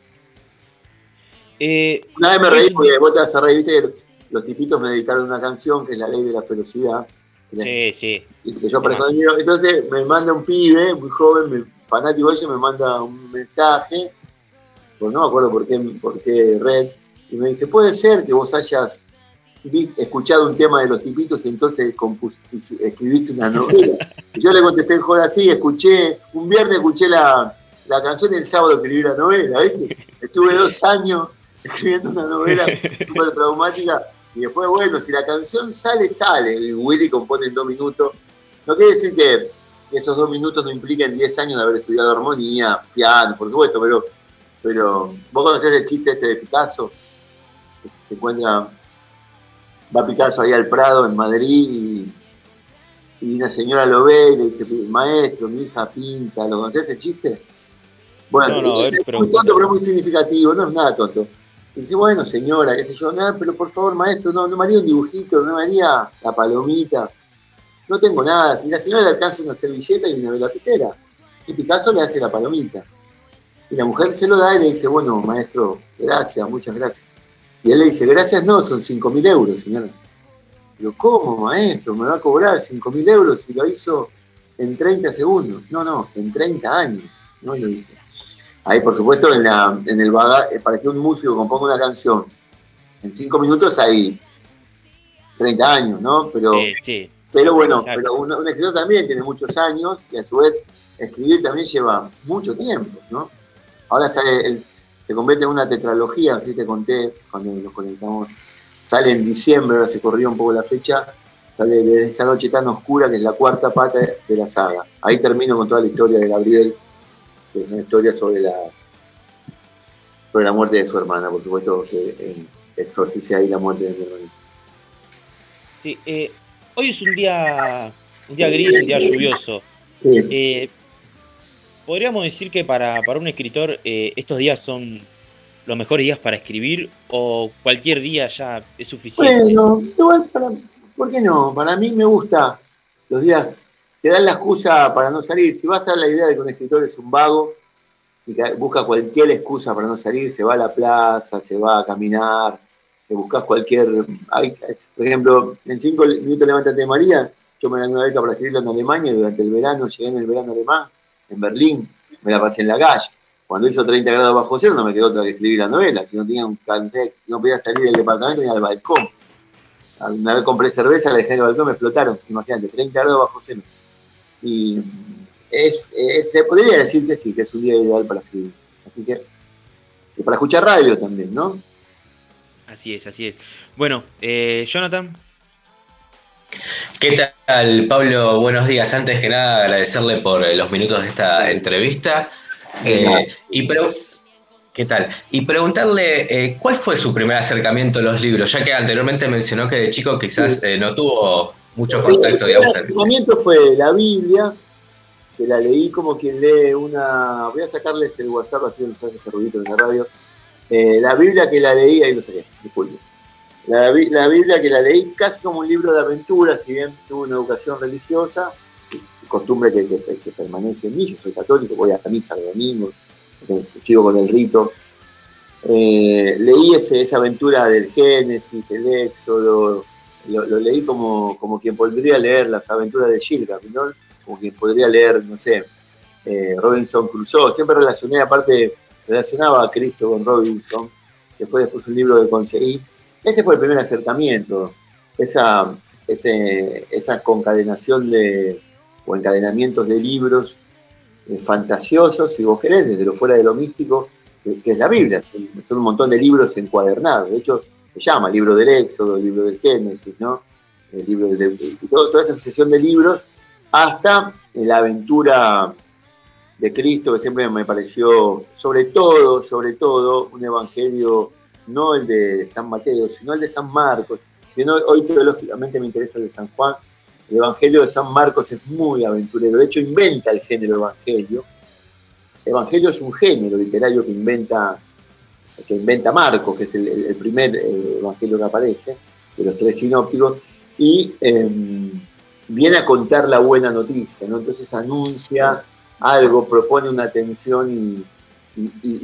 Eh, Una vez me reí porque vos te vas a reír, viste los tipitos me dedicaron una canción que es La Ley de la Velocidad. sí, sí. Y que yo. Entonces me manda un pibe, muy joven, me- fanático ella, me manda un mensaje, pues no me acuerdo por qué, por qué red, y me dice, puede ser que vos hayas escuchado un tema de los tipitos y entonces escribiste una novela. *laughs* Y yo le contesté en joda así, escuché, un viernes escuché la, la canción y el sábado escribí la novela, ¿viste? Estuve dos años escribiendo una novela súper *laughs* traumática y después, bueno, si la canción sale, sale. Y Willy compone en dos minutos. No quiere decir que esos dos minutos no impliquen 10 años de haber estudiado armonía, piano, por supuesto, pero, pero vos conocés el chiste este de Picasso, que se encuentra, va Picasso ahí al Prado en Madrid y, y una señora lo ve y le dice, maestro, mi hija pinta, ¿lo conocés ese chiste? Bueno, No, no, a ver, es pero- muy tonto, pero muy significativo, no es nada tonto. Y dice, bueno, señora, qué sé yo, nada, pero por favor, maestro, no, no me haría un dibujito, no me haría la palomita. No tengo nada. Si la señora le alcanza una servilleta y una velapitera. Y Picasso le hace la palomita. Y la mujer se lo da y le dice, bueno, maestro, gracias, muchas gracias. Y él le dice, gracias no, son 5 mil euros, señora. Pero ¿cómo, maestro? Me va a cobrar 5 mil euros si lo hizo en 30 segundos. No, no, en 30 años. No lo hizo. Ahí, por supuesto, en, la, en el bagaje, para que un músico componga una canción en 5 minutos hay 30 años, ¿no? Pero, Sí, sí. Pero bueno, pero un, un escritor también tiene muchos años y a su vez escribir también lleva mucho tiempo, ¿no? Ahora sale el- se convierte en una tetralogía, así te conté cuando nos conectamos. Sale en diciembre, ahora se corrió un poco la fecha, sale de esta noche tan oscura que es la cuarta pata de la saga. Ahí termino con toda la historia de Gabriel, que es una historia sobre la sobre la muerte de su hermana, por supuesto que eh, exorcice ahí la muerte de mi hermana. Sí, eh, hoy es un día, un día gris, un día lluvioso. Eh, ¿Podríamos decir que para, para un escritor eh, estos días son los mejores días para escribir o cualquier día ya es suficiente? Bueno, igual, para, ¿por qué no? Para mí me gusta los días que dan la excusa para no salir. Si vas a la idea de que un escritor es un vago y que busca cualquier excusa para no salir, se va a la plaza, se va a caminar, te buscas cualquier. hay- por ejemplo, en cinco minutos levántate María, yo me gané una beca para escribirlo en Alemania durante el verano, llegué en el verano alemán, en Berlín, me la pasé en la calle. Cuando hizo 30 grados bajo cero no me quedó otra que escribir la novela. Si no tenía un si no podía salir del departamento ni al balcón. Una vez compré cerveza, la dejé en el balcón, me explotaron. Imagínate, 30 grados bajo cero. Y es, se podría decir que sí, que es un día ideal para escribir. Así que, y para escuchar radio también, ¿no? Así es, así es. Bueno, eh, Jonathan, ¿Qué tal, Pablo? Buenos días. Antes que nada, agradecerle por eh, los minutos de esta entrevista. Eh, y pero, ¿Qué tal? Y preguntarle eh, cuál fue su primer acercamiento a los libros, ya que anteriormente mencionó que de chico quizás eh, no tuvo mucho contacto, Sí, digamos. el acercamiento fue la Biblia, que la leí como quien lee una. Voy a sacarles el WhatsApp así no se hace ese ruidito en la radio. Eh, la Biblia que la leí, ahí lo saqué, disculpe. La, Bi- la Biblia que la leí casi como un libro de aventuras, si bien tuve una educación religiosa, costumbre que, que- que permanece en mí, yo soy católico, voy a la misa los domingos, eh, sigo con el rito. Eh, leí ese- esa aventura del Génesis, el Éxodo, lo, leí como, como quien podría leer las aventuras de Gilgamesh, ¿no? Como quien podría leer, no sé, Robinson Crusoe. Siempre relacioné, aparte, relacionaba a Cristo con Robinson. Después después un libro que conseguí. Ese fue el primer acercamiento. Esa, ese- esa concadenación de, o encadenamientos de libros eh, fantasiosos, si vos querés, desde lo fuera de lo místico, que, es la Biblia. Son, un montón de libros encuadernados. De hecho, se llama libro del Éxodo, libro del Génesis, ¿no? El libro y todo- toda esa sucesión de libros, hasta la aventura de Cristo, que siempre me pareció, sobre todo, sobre todo, un evangelio, no el de San Mateo, sino el de San Marcos. Que hoy teológicamente me interesa el de San Juan. El evangelio de San Marcos es muy aventurero, de hecho inventa el género evangelio. Evangelio es un género literario que inventa que inventa Marcos, que es el, primer eh, evangelio que aparece, de los tres sinópticos, y, eh, viene a contar la buena noticia, ¿no? Entonces anuncia algo, propone una atención y,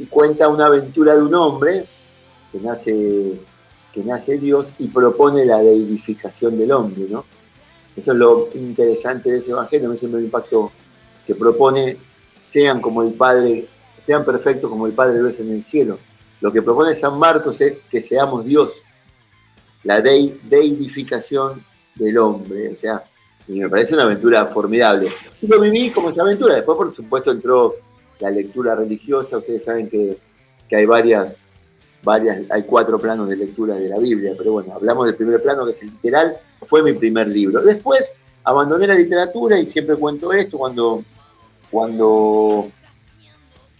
cuenta una aventura de un hombre que nace, que nace Dios y propone la deidificación del hombre, ¿no? Eso es lo interesante de ese evangelio, me siempre me impacto que propone sean como el Padre, sean perfectos como el Padre lo es en el cielo. Lo que propone San Marcos es que seamos Dios, la deidificación del hombre, o sea, y me parece una aventura formidable. Y lo viví como esa aventura, después por supuesto entró la lectura religiosa, ustedes saben que, hay varias, varias, hay cuatro planos de lectura de la Biblia, pero bueno, hablamos del primer plano que es el literal, fue mi primer libro. Después abandoné la literatura y siempre cuento esto cuando, cuando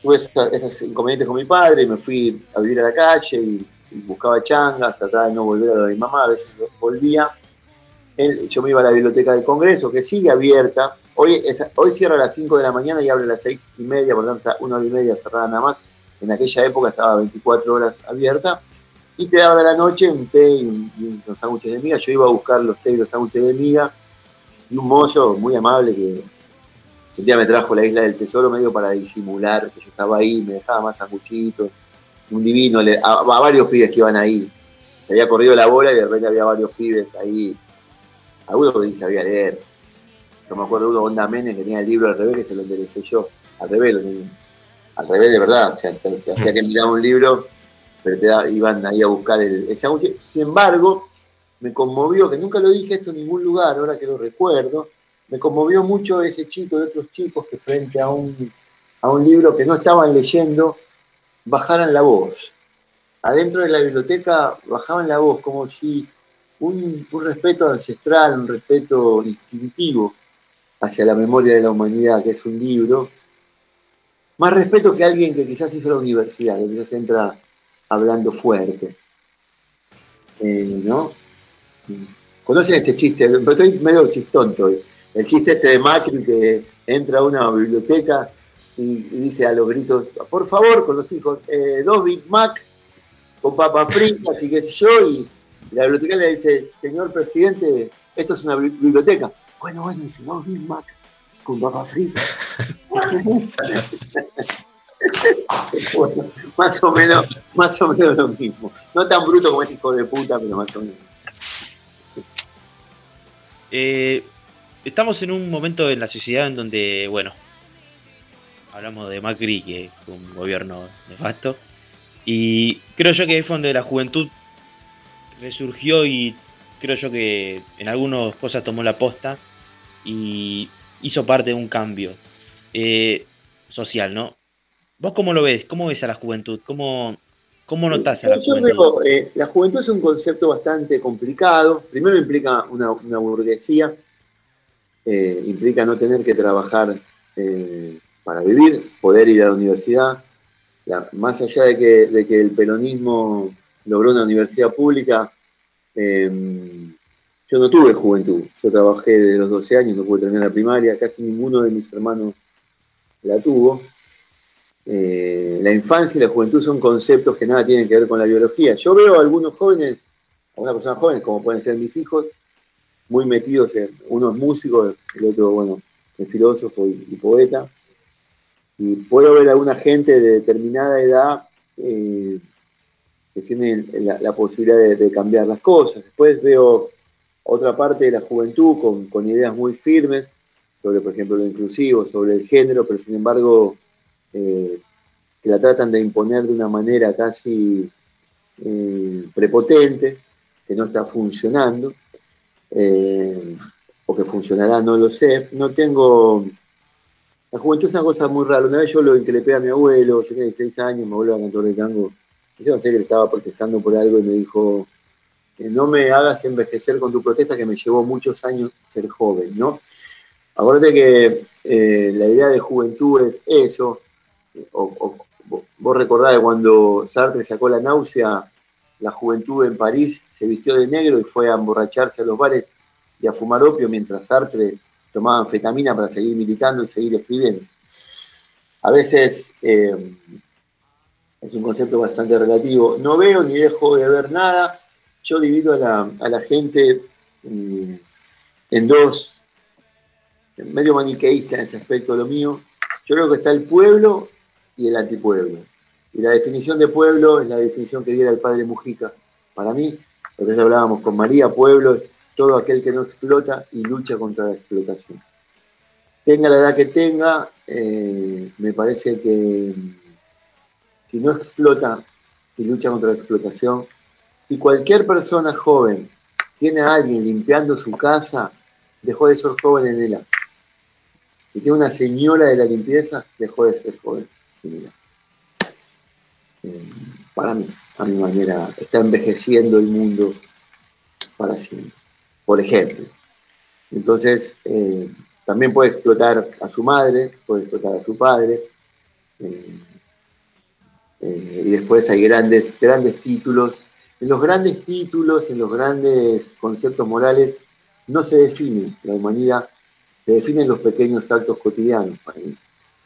tuve esos inconvenientes con mi padre, me fui a vivir a la calle y, buscaba changas, trataba de no volver a lo de mi mamá, a veces volvía. Yo me iba a la biblioteca del Congreso, que sigue abierta. Hoy, hoy cierra a las 5 de la mañana y abre a las 6 y media, por tanto, una hora y media cerrada nada más. En aquella época estaba 24 horas abierta. Y te daba de la noche un té y, unos sándwiches de miga. Yo iba a buscar los té y los sándwiches de miga. Y un mozo muy amable que un día me trajo la isla del tesoro medio para disimular que yo estaba ahí, me dejaba más sanguchitos, un divino, a, varios pibes que iban ahí. Se había corrido la bola y de repente había varios pibes ahí. Ni sabía leer. Yo me acuerdo de uno, Onda Menes, tenía el libro al revés, que se lo enderecé yo. Al revés, al revés de verdad. O sea, te, hacía que miraba un libro, pero te iban ahí a buscar el, el Sin embargo, me conmovió, que nunca lo dije esto en ningún lugar, ahora que lo recuerdo, me conmovió mucho ese chico de otros chicos que frente a un, a un libro que no estaban leyendo, bajaran la voz. Adentro de la biblioteca bajaban la voz como si un, respeto ancestral, un respeto instintivo hacia la memoria de la humanidad, que es un libro, más respeto que alguien que quizás hizo la universidad, que quizás entra hablando fuerte. Eh, ¿No? ¿Conocen este chiste? Estoy medio chistonto hoy el chiste este de Macri que entra a una biblioteca y, dice a los gritos, por favor, con los hijos, eh, dos Big Mac con papas fritas y sé yo, y la biblioteca le dice, señor presidente, esto es una biblioteca. Bueno, bueno, dice, dos Big Mac con papas fritas. *laughs* más o menos, más o menos lo mismo. No tan bruto como este hijo de puta, pero más o menos. Eh, estamos en un momento en la sociedad en donde, bueno, hablamos de Macri, que es un gobierno nefasto, y creo yo que es donde la juventud resurgió y creo yo que en algunas cosas tomó la posta y hizo parte de un cambio eh, social, ¿no? ¿Vos cómo lo ves? ¿Cómo ves a la juventud? ¿Cómo, cómo notas a la juventud? Eh, la juventud es un concepto bastante complicado. Primero implica una, una burguesía eh, implica no tener que trabajar eh, para vivir, poder ir a la universidad. más allá de que, el peronismo logró una universidad pública, em, yo no tuve juventud. Yo trabajé desde los 12 años, no pude terminar la primaria, casi ninguno de mis hermanos la tuvo. Eh, la infancia y la juventud son conceptos que nada tienen que ver con la biología. Yo veo a algunos jóvenes, algunas personas jóvenes, como pueden ser mis hijos, muy metidos, en, uno es músico, el otro, bueno, es filósofo y, poeta. Y puedo ver a alguna gente de determinada edad eh, que tiene la, posibilidad de, cambiar las cosas. Después veo otra parte de la juventud con, ideas muy firmes sobre, por ejemplo, lo inclusivo, sobre el género, pero sin embargo eh, que la tratan de imponer de una manera casi eh, prepotente, que no está funcionando eh, o que funcionará, no lo sé. No tengo. La juventud es una cosa muy rara. Una vez yo lo increpé a mi abuelo, yo tenía 16 años, mi abuelo era cantor de tango. Yo no sé que estaba protestando por algo y me dijo: No me hagas envejecer con tu protesta, que me llevó muchos años ser joven, ¿no? Acuérdate que eh, la idea de juventud es eso. Vos recordás cuando Sartre sacó la náusea, la juventud en París se vistió de negro y fue a emborracharse a los bares y a fumar opio mientras Sartre tomaba anfetamina para seguir militando y seguir escribiendo. A veces eh, es un concepto bastante relativo. No veo ni dejo de ver nada. Yo divido a la, gente mm, en dos medio maniqueísta en ese aspecto lo mío. Yo creo que está el pueblo y el antipueblo. Y la definición de pueblo es la definición que diera el padre Mujica. Para mí, entonces hablábamos con María, pueblo es todo aquel que no explota y lucha contra la explotación. Tenga la edad que tenga, eh, me parece que si no explota y lucha contra la explotación, y cualquier persona joven tiene a alguien limpiando su casa, dejó de ser joven en el acto. Si tiene una señora de la limpieza, dejó de ser joven en eh, para mí, a mi manera, está envejeciendo el mundo para siempre. Por ejemplo. Entonces, eh, también puede explotar a su madre, puede explotar a su padre. Eh, y después hay grandes, grandes títulos. En los grandes títulos, en los grandes conceptos morales, no se define la humanidad, se definen los pequeños actos cotidianos.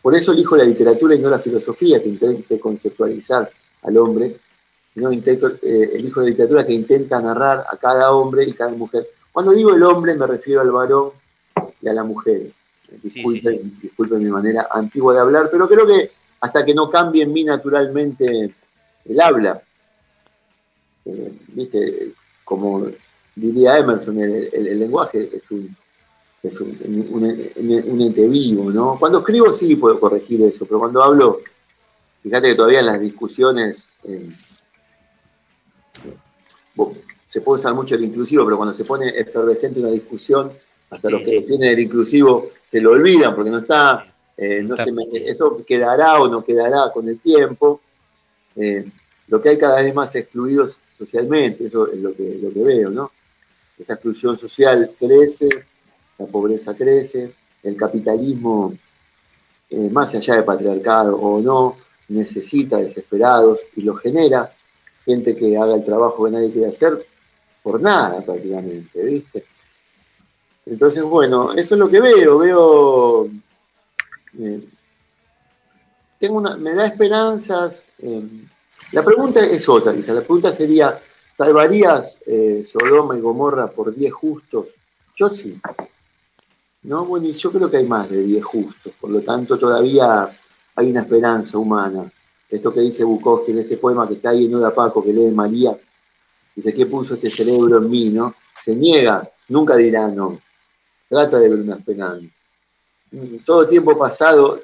Por eso elijo la literatura y no la filosofía, que intente conceptualizar al hombre, no intento, eh, elijo la literatura que intenta narrar a cada hombre y cada mujer. Cuando digo el hombre me refiero al varón y a la mujer. Disculpen, disculpen mi manera antigua de hablar, pero creo que hasta que no cambie en mí naturalmente el habla, eh, ¿viste? como diría Emerson, el, lenguaje es un, es un, ente vivo, ¿no? Cuando escribo sí puedo corregir eso, pero cuando hablo, fíjate que todavía en las discusiones eh, se puede usar mucho el inclusivo, pero cuando se pone efervescente una discusión, hasta los que tienen el inclusivo se lo olvidan porque no está, eh, no se eso quedará o no quedará con el tiempo. Eh, lo que hay cada vez más excluidos socialmente, eso es lo que, lo que veo, ¿no? Esa exclusión social crece, la pobreza crece, el capitalismo, eh, más allá de patriarcado o no, necesita desesperados y lo genera, gente que haga el trabajo que nadie quiere hacer por nada prácticamente, ¿viste? Entonces, bueno, eso es lo que veo, veo, eh, tengo una, me da esperanzas. Eh, la pregunta es otra, quizá, la pregunta sería, ¿salvarías eh, Sodoma y Gomorra por 10 justos? Yo sí. ¿No? Bueno, y yo creo que hay más de 10 justos, por lo tanto todavía hay una esperanza humana. Esto que dice Bukowski en este poema que está ahí en Oda Paco, que lee María, dice, ¿qué puso este cerebro en mí? ¿no? Se niega, nunca dirá no. Trata de ver una esperanza. Todo tiempo pasado,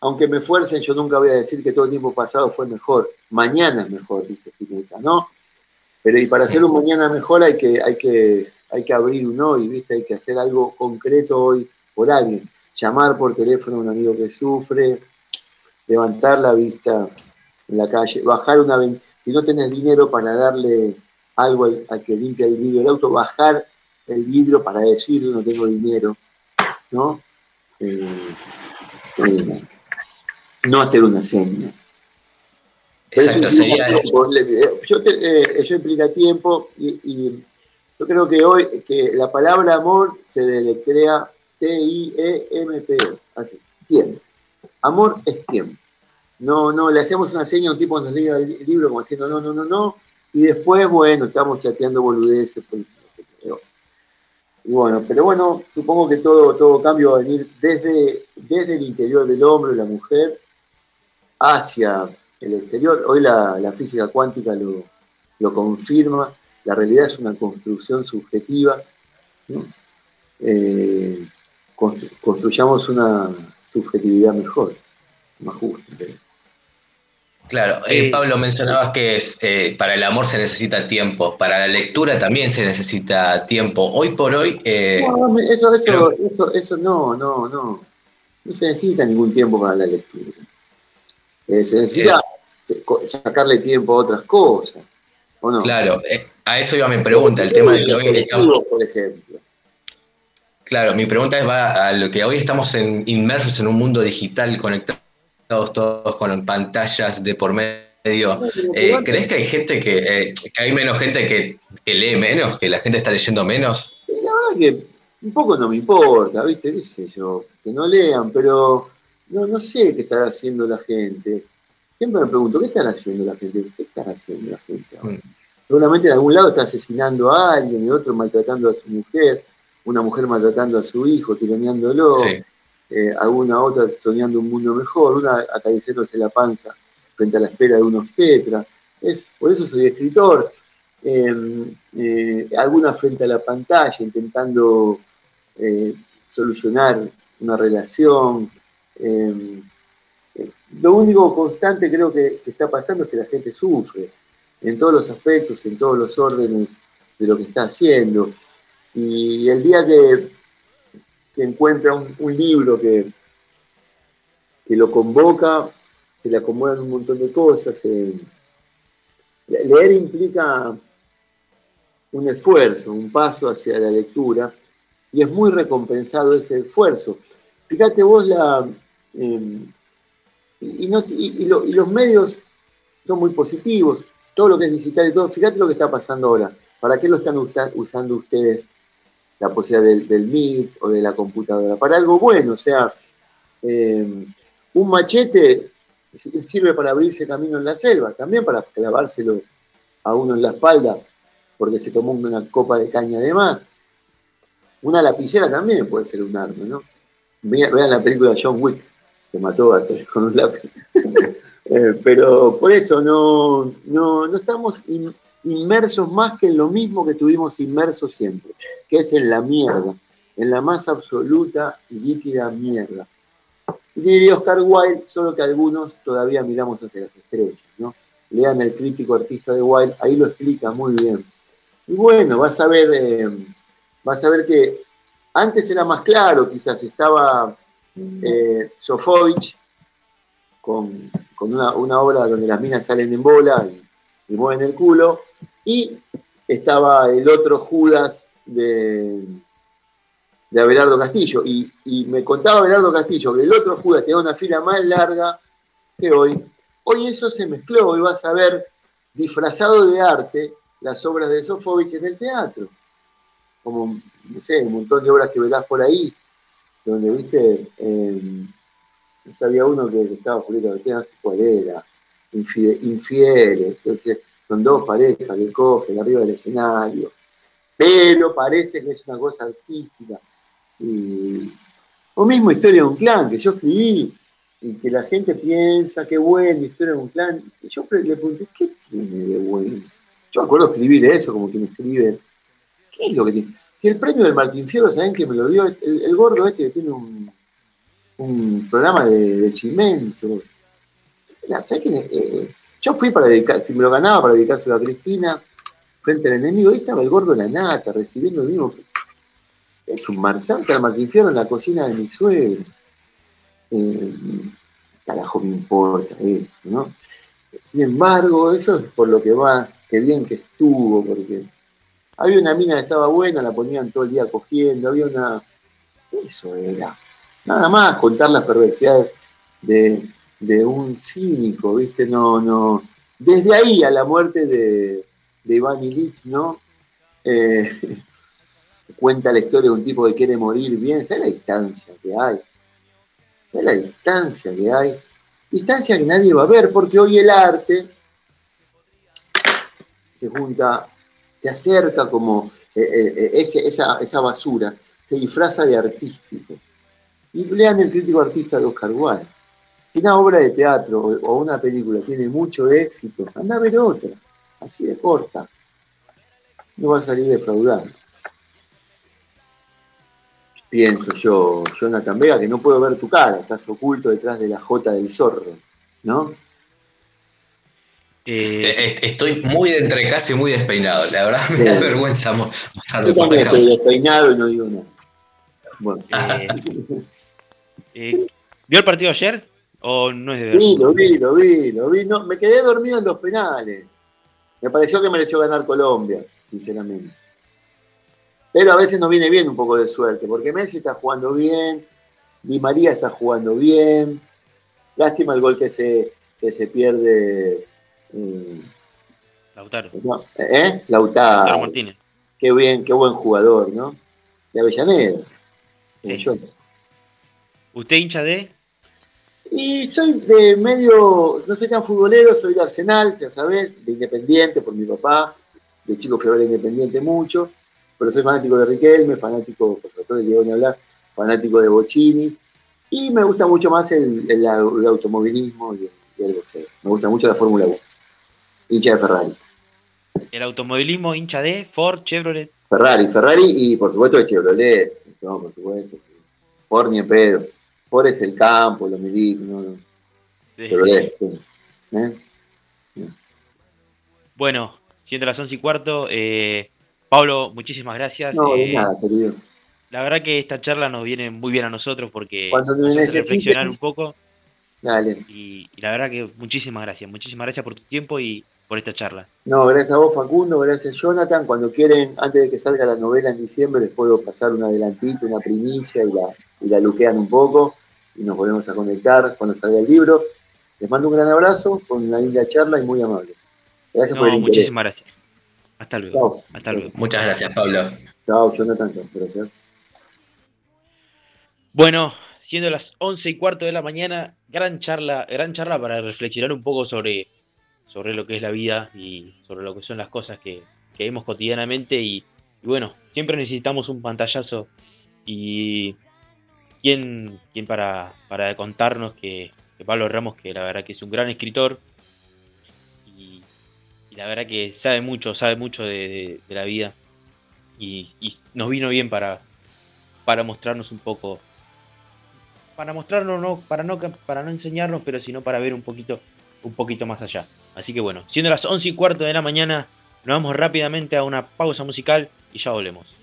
aunque me fuercen, yo nunca voy a decir que todo tiempo pasado fue mejor. Mañana es mejor, dice Spinetta, ¿no? Pero y para hacer un mañana mejor hay que, hay que, hay que abrir un hoy, ¿viste? Hay que hacer algo concreto hoy por alguien. Llamar por teléfono a un amigo que sufre, levantar la vista en la calle, bajar una si no tenés dinero para darle algo al, que limpia el vidrio del auto, bajar el vidrio para decirle no tengo dinero, ¿no? Eh, eh, no hacer una seña. Exacto, sería yo, eh, yo implica tiempo y, yo creo que hoy que la palabra amor se deletrea T-I-E-M-P-O, así, tiempo. Amor es tiempo. No, no, le hacemos una seña a un tipo cuando nos lee el libro como diciendo no, no, no, no, y después, bueno, estamos chateando boludeces. Y bueno, pero bueno, supongo que todo, todo cambio va a venir desde, desde el interior del hombre, la mujer, hacia el exterior. Hoy la, física cuántica lo, lo, confirma, la realidad es una construcción subjetiva. Eh, construyamos una subjetividad mejor, más justa. Claro, eh, Pablo, mencionabas que es, eh, para el amor se necesita tiempo, para la lectura también se necesita tiempo. Hoy por hoy... Eh, no, eso, eso, eso, eso, no, no, no. No se necesita ningún tiempo para la lectura. se necesita sacarle tiempo a otras cosas. ¿o no? Claro, a eso iba mi pregunta, el tema de que hoy estamos... Por ejemplo. Claro, mi pregunta es va a lo que hoy estamos inmersos en un mundo digital conectado todos con pantallas de por medio. Eh, ¿Crees que hay gente que, eh, que hay menos gente que, lee menos, que la gente está leyendo menos? La verdad que un poco no me importa, ¿viste? ¿Qué sé yo? Que no lean, pero no, no sé qué estará haciendo la gente. Siempre me pregunto, ¿qué estará haciendo la gente? ¿Qué estará haciendo la gente ahora? Mm. Seguramente en algún lado está asesinando a alguien, y otro maltratando a su mujer, una mujer maltratando a su hijo, tironeándolo, Sí. Eh, alguna otra soñando un mundo mejor, una acariciándose la panza frente a la espera de unos tetras. Es, por eso soy escritor. Eh, eh, alguna frente a la pantalla, intentando eh, solucionar una relación. Eh, eh, lo único constante creo que está pasando es que la gente sufre en todos los aspectos, en todos los órdenes de lo que está haciendo. Y el día que, que encuentra un, libro que, que lo convoca, se le acomodan un montón de cosas. eh, le- leer implica un esfuerzo, un paso hacia la lectura, y es muy recompensado ese esfuerzo. Fíjate vos la... eh, y, no- y- y lo- y los medios son muy positivos, todo lo que es digital y todo, fíjate lo que está pasando ahora. ¿Para qué lo están usa- usando ustedes la posibilidad del, del Meet o de la computadora? Para algo bueno, o sea, eh, un machete sirve para abrirse camino en la selva, también para clavárselo a uno en la espalda porque se tomó una copa de caña de más. Una lapicera también puede ser un arma, ¿no? Vean la película John Wick, que mató a tres con un lápiz. *laughs* Eh, pero por eso no, no, no estamos inmersos más que en lo mismo que estuvimos inmersos siempre, que es en la mierda, en la más absoluta y líquida mierda. Diría Oscar Wilde, solo que algunos todavía miramos hacia las estrellas, ¿no? Lean el crítico artista de Wilde, ahí lo explica muy bien. Y bueno, vas a ver, eh, vas a ver que antes era más claro, quizás estaba eh, Sofovich con, con una, una obra donde las minas salen en bola y, y mueven el culo, y estaba el otro Judas de, de Abelardo Castillo. Y, y me contaba Abelardo Castillo que el otro Judas tenía una fila más larga que hoy. Hoy eso se mezcló y vas a ver disfrazado de arte las obras de Sofovich en el teatro. Como, no sé, un montón de obras que verás por ahí, donde, viste, eh, había uno que estaba Julieta Ortega, no sé cuál era, infieles, entonces son dos parejas que cogen arriba del escenario, pero parece que es una cosa artística. Y, o mismo Historia de un clan, que yo escribí, y que la gente piensa, qué bueno, Historia de un clan, y yo le pregunté, ¿qué tiene de bueno? Yo acuerdo escribir eso, como quien escribe, ¿qué es lo que tiene? Si el premio del Martín Fierro, ¿saben que me lo dio? El, el gordo este que tiene un, un programa de, de. Eh, yo fui para dedicar, si me lo ganaba para dedicárselo a Cristina, frente al enemigo, ahí estaba el gordo de la nata, recibiendo el mismo. Es un marchante al en la cocina de mi suegro. Eh, carajo me importa eso, ¿no? Sin embargo, eso es por lo que va, qué bien que estuvo, porque había una mina que estaba buena, la ponían todo el día cogiendo, había una. Eso era. Nada más contar las perversidades de, de un cínico, ¿viste? No, no. Desde ahí a la muerte de, de Iván Illich, ¿no? Eh, *laughs* cuenta la historia de un tipo que quiere morir bien, ¿sabes la distancia que hay? ¿Sabes la distancia que hay? Distancia que nadie va a ver, porque hoy el arte se junta, se acerca como eh, eh, esa, esa basura, se disfraza de artístico. Y lean el crítico artista de Oscar Wilde. Si una obra de teatro o, o una película tiene mucho éxito, anda a ver otra, así de corta. No va a salir defraudando. Pienso yo, Jonathan Vega, que no puedo ver tu cara, estás oculto detrás de la J del zorro, ¿no? Eh, Eh, est- Estoy muy de entre casa y muy despeinado. La verdad me da Sí. vergüenza mo- mostrarme Yo por también acá. estoy despeinado y no digo nada. Bueno, eh, *laughs* eh, ¿Vio el partido ayer? ¿O no es de sí, lo vi, lo vi, lo vi. No, me quedé dormido en los penales. Me pareció que mereció ganar Colombia, sinceramente. Pero a veces nos viene bien un poco de suerte, porque Messi está jugando bien, Di María está jugando bien. Lástima el gol que se, que se pierde. eh, Lautaro. no, ¿Eh? Lautaro Lautaro. Martínez. Qué bien, qué buen jugador, ¿no? De Avellaneda. Sí. ¿Usted hincha de? Y soy de medio, no soy tan futbolero, soy de Arsenal, ya sabes, de Independiente por mi papá, de chico fui a ver Independiente mucho, pero soy fanático de Riquelme, fanático, por supuesto, de Diego ni hablar, fanático de Bocini, y me gusta mucho más el, el- el automovilismo y, y el boxeo. Me gusta mucho la Fórmula 1. Hincha de Ferrari. El automovilismo hincha de Ford, Chevrolet. Ferrari, Ferrari y por supuesto de Chevrolet. No, por supuesto. Ford ni en pedo. Ford es el campo, no, no. de- Chevrolet. sí. ¿Eh? Bueno, siendo las 11 y cuarto, eh, Pablo, muchísimas gracias. No, eh, nada, querido. la verdad que esta charla nos viene muy bien a nosotros porque nos hace reflexionar un poco Dale. y, y la verdad que muchísimas gracias, muchísimas gracias por tu tiempo y por esta charla. No, gracias a vos, Facundo, gracias, Jonathan. Cuando quieren, antes de que salga la novela en diciembre, les puedo pasar un adelantito, una primicia y la, y la luquean un poco y nos volvemos a conectar cuando salga el libro. Les mando un gran abrazo con una linda charla y muy amable. Gracias No, por el interés. muchísimas gracias. Hasta luego. Chao. Hasta luego. Muchas gracias, Pablo. Chao, Jonathan. Gracias. Bueno, siendo las 11 y cuarto de la mañana, gran charla, gran charla para reflexionar un poco sobre, sobre lo que es la vida y sobre lo que son las cosas que, que vemos cotidianamente. Y, y bueno, siempre necesitamos un pantallazo y quién, quién para, para contarnos que, Pablo Ramos, que la verdad que es un gran escritor y, la verdad que sabe mucho, sabe mucho de, la vida y, y nos vino bien para, para mostrarnos un poco para mostrarnos, no, para no para no enseñarnos, pero sino para ver un poquito, un poquito más allá. Así que bueno, siendo las 11 y cuarto de la mañana, nos vamos rápidamente a una pausa musical y ya volvemos.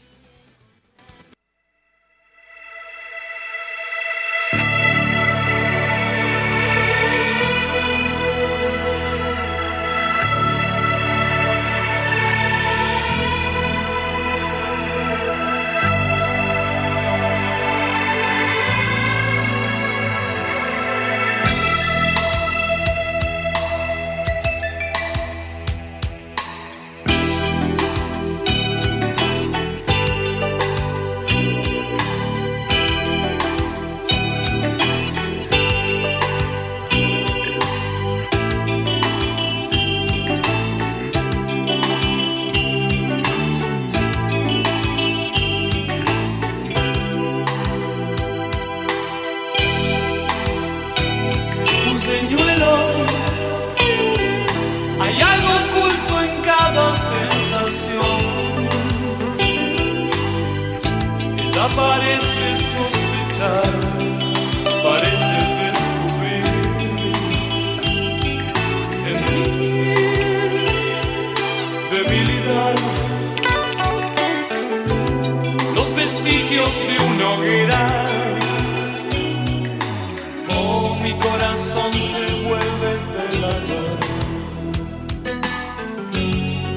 Mi corazón se vuelve delator,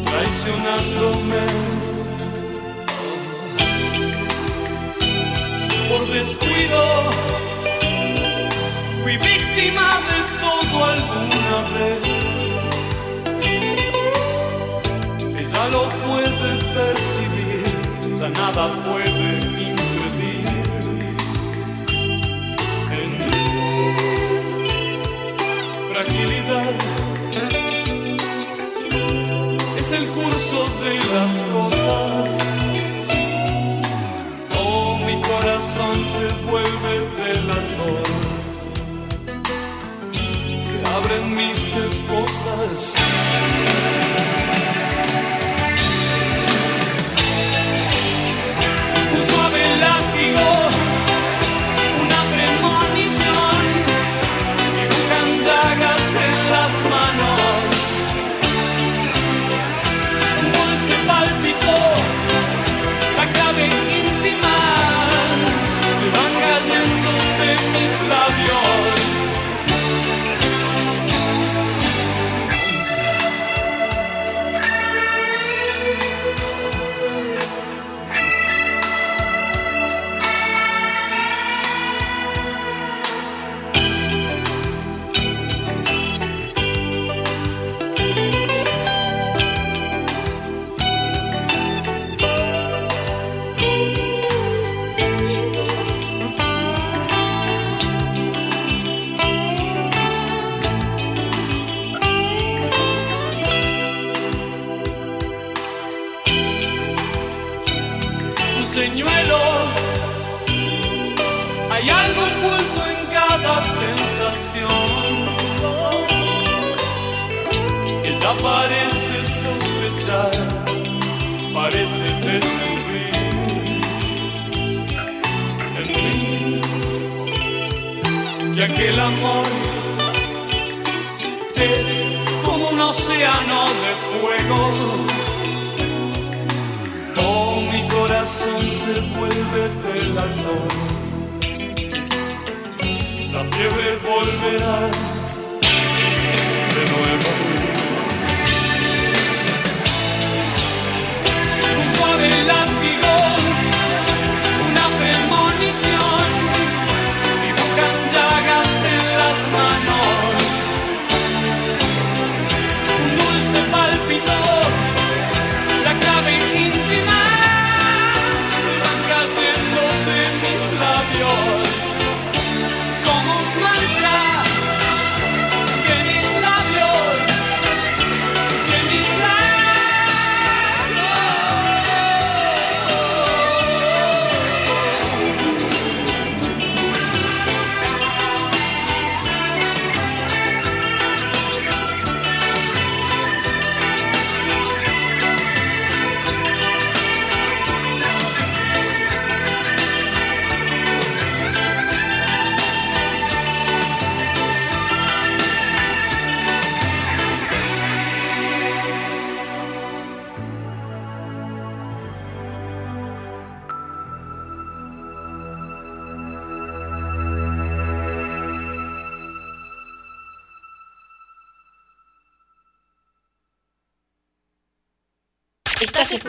traicionándome. Por descuido, fui víctima de todo alguna vez. Ella lo puede percibir, ya nada puede es el curso de las cosas. Oh, mi corazón se vuelve delator. Se abren mis esposas. parece descubrir en mí ya que aquel amor es como un océano de fuego. Todo mi corazón se vuelve pelador. La fiebre volverá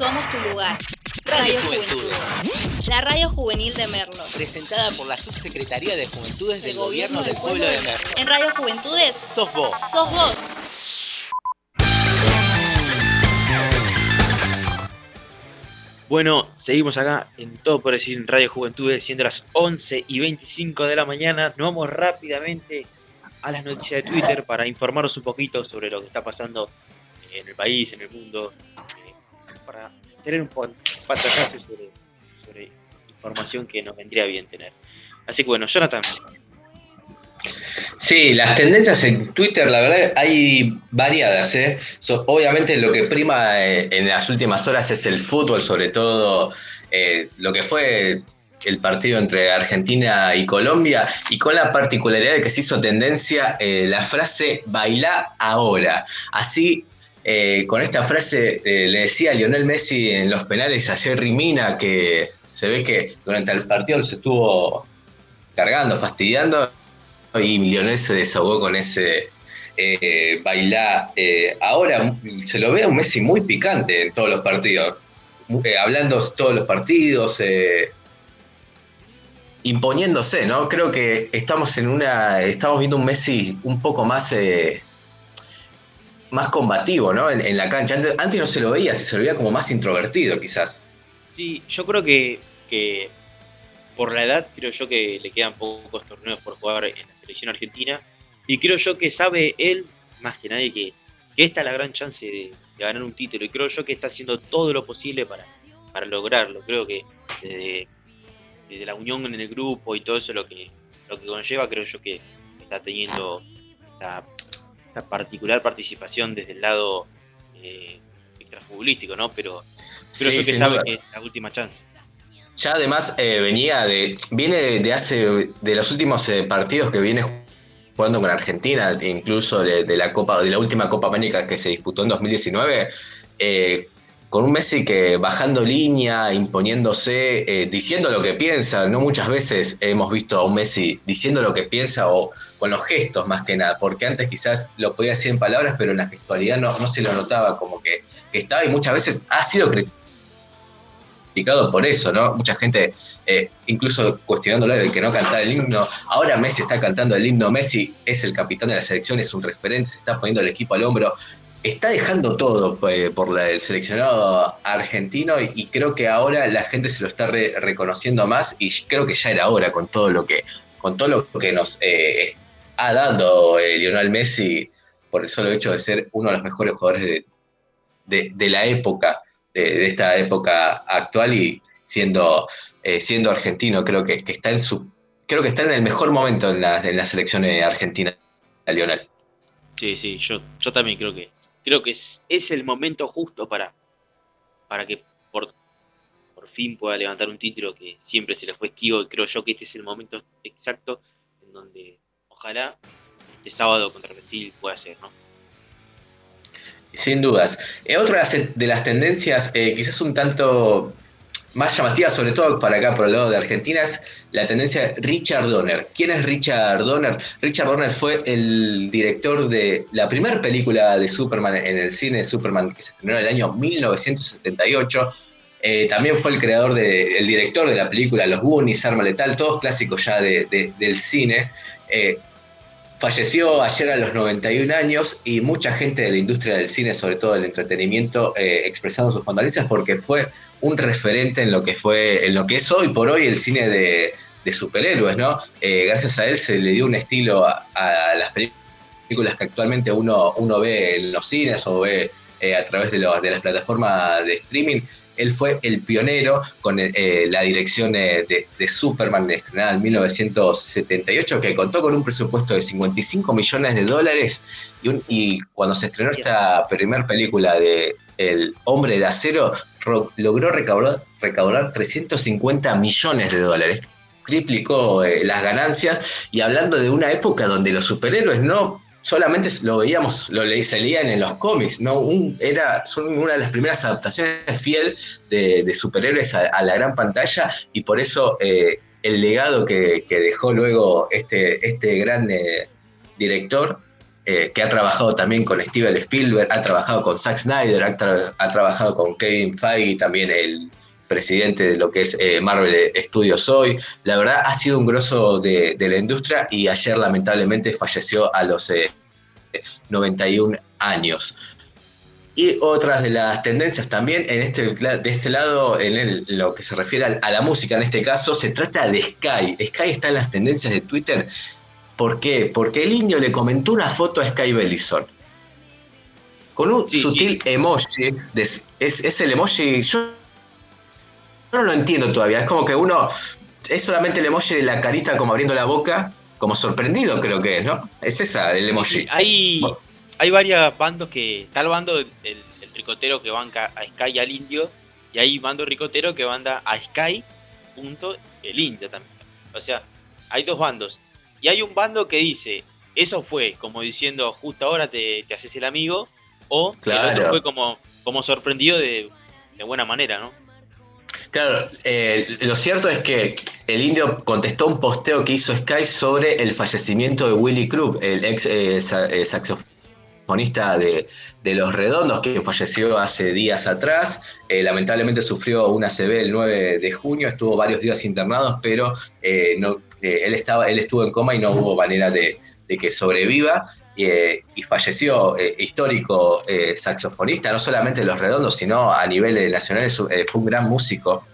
Somos tu lugar. Radio Radio Juventudes. Juventudes. La radio juvenil de Merlo. Presentada por la Subsecretaría de Juventudes del Gobierno del Pueblo de Merlo. En Radio Juventudes, Sos vos. sos vos. Bueno, seguimos acá en Todo por decir en Radio Juventudes, siendo las 11 y 25 de la mañana. Nos vamos rápidamente a las noticias de Twitter para informaros un poquito sobre lo que está pasando en el país, en el mundo, para tener un pantallazo sobre, información que nos vendría bien tener. Así que bueno, Jonathan, Sí, las tendencias en Twitter, la verdad, hay variadas. ¿eh? Obviamente lo que prima eh, en las últimas horas es el fútbol, sobre todo eh, lo que fue el partido entre Argentina y Colombia, y con la particularidad de que se hizo tendencia eh, la frase baila ahora. Así, eh, con esta frase eh, le decía Lionel Messi en los penales a Jerry Mina que se ve que durante el partido los estuvo cargando, fastidiando y Lionel se desahogó con ese eh, bailar. Eh, ahora se lo ve a un Messi muy picante en todos los partidos, hablando todos los partidos, imponiéndose, ¿no? Creo que estamos en una, estamos viendo un Messi un poco más, más combativo, ¿no? En, la cancha. Antes, no se lo veía, se lo veía como más introvertido, quizás. sí, yo creo que, que por la edad, creo yo que le quedan pocos torneos por jugar en la selección argentina. Y creo yo que sabe él, más que nadie, que, que esta es la gran chance de, ganar un título. Y creo yo que está haciendo todo lo posible para, para lograrlo. Creo que desde, la unión en el grupo y todo eso lo que, lo que conlleva, creo yo que está teniendo esta particular participación desde el lado eh, extrafutbolístico, ¿no? Pero creo Sí, que sabe que es la última chance. Ya además eh, venía de. Viene de, de hace. de los últimos eh, partidos que viene jugando con Argentina, incluso de, de la Copa, de la última Copa América que se disputó en 2019. eh, con un Messi que bajando línea, imponiéndose, eh, diciendo lo que piensa. No muchas veces hemos visto a un Messi diciendo lo que piensa o con los gestos más que nada, porque antes quizás lo podía decir en palabras, pero en la gestualidad no, se lo notaba como que, que estaba y muchas veces ha sido criticado criticado por eso, ¿no? Mucha gente eh, incluso cuestionándolo de que no cantaba el himno. Ahora Messi está cantando el himno. Messi es el capitán de la selección, es un referente, se está poniendo el equipo al hombro. Está dejando todo eh, por la- el seleccionado argentino y, creo que ahora la gente se lo está re- reconociendo más y creo que ya era hora con todo lo que, con todo lo que nos eh, ha dado eh, Lionel Messi por el solo hecho de ser uno de los mejores jugadores de, de- la época de, esta época actual y siendo, eh, siendo argentino, creo que, está en su creo que está en el mejor momento en la, en la selección argentina, Lionel. Sí, sí, yo, yo también creo que creo que es, es el momento justo para, para que por, por fin pueda levantar un título que siempre se le fue esquivo y creo yo que este es el momento exacto en donde ojalá este sábado contra Brasil pueda ser, ¿no? Sin dudas. Eh, otra de las, de las tendencias, eh, quizás un tanto más llamativa, sobre todo para acá, por el lado de Argentina, es la tendencia de Richard Donner. ¿Quién es Richard Donner? Richard Donner fue el director de la primera película de Superman en el cine, Superman, que se estrenó en el año 1978. Eh, también fue el creador, de, el director de la película Los Goonies, Arma Letal, todos clásicos ya del cine. Eh, falleció ayer a los 91 años y mucha gente de la industria del cine, sobre todo del entretenimiento, eh, expresando sus condolencias porque fue un referente en lo que fue, en lo que es hoy por hoy el cine de, superhéroes, ¿no? Eh, gracias a él se le dio un estilo a, las películas que actualmente uno, uno ve en los cines o ve eh, a través de, de las plataformas de streaming él fue el pionero con eh, la dirección de, Superman estrenada en 1978, que contó con un presupuesto de 55 millones de dólares y, cuando se estrenó esta primera película de El Hombre de Acero, logró recaudar, recaudar 350 millones de dólares. Triplicó eh, las ganancias y hablando de una época donde los superhéroes no solamente lo veíamos, lo se leían en los cómics, ¿no? era, son una de las primeras adaptaciones fiel de, superhéroes a, la gran pantalla y por eso eh, el legado que, dejó luego este, este gran eh, director, eh, que ha trabajado también con Steven Spielberg, ha trabajado con Zack Snyder, ha, trabajado con Kevin Feige, también el presidente de lo que es Marvel Studios hoy. La verdad ha sido un grosso de, la industria y ayer lamentablemente falleció a los 91 años. Y otras de las tendencias también en este, de este lado, en lo que se refiere a, la música en este caso, se trata de Sky. Sky está en las tendencias de Twitter. ¿Por qué? Porque el indio le comentó una foto a Sky Bellison. Con un sutil emoji. es, el emoji. Yo no lo entiendo todavía. Es como que uno. Es solamente el emoji de la carita como abriendo la boca como sorprendido creo que es, ¿no? Es esa el emoji. hay, hay varios bandos que, está el bando del, ricotero que banca a Sky al indio, y hay bando ricotero que banda a Sky, punto, el indio también. O sea, hay dos bandos. Y hay un bando que dice, eso fue como diciendo, justo ahora te, haces el amigo, o el otro fue como, como sorprendido de, de buena manera, ¿no? Claro, eh, lo cierto es que el indio contestó un posteo que hizo Sky sobre el fallecimiento de Willy Krupp, el ex eh, eh, saxofonista de, Los Redondos, que falleció hace días atrás. lamentablemente sufrió una CB el 9 de junio, estuvo varios días internados, pero no, él, estaba, él estuvo en coma y no hubo manera de que sobreviva. Eh, y falleció, eh, histórico eh, saxofonista, no solamente de Los Redondos, sino a nivel nacional, fue un gran músico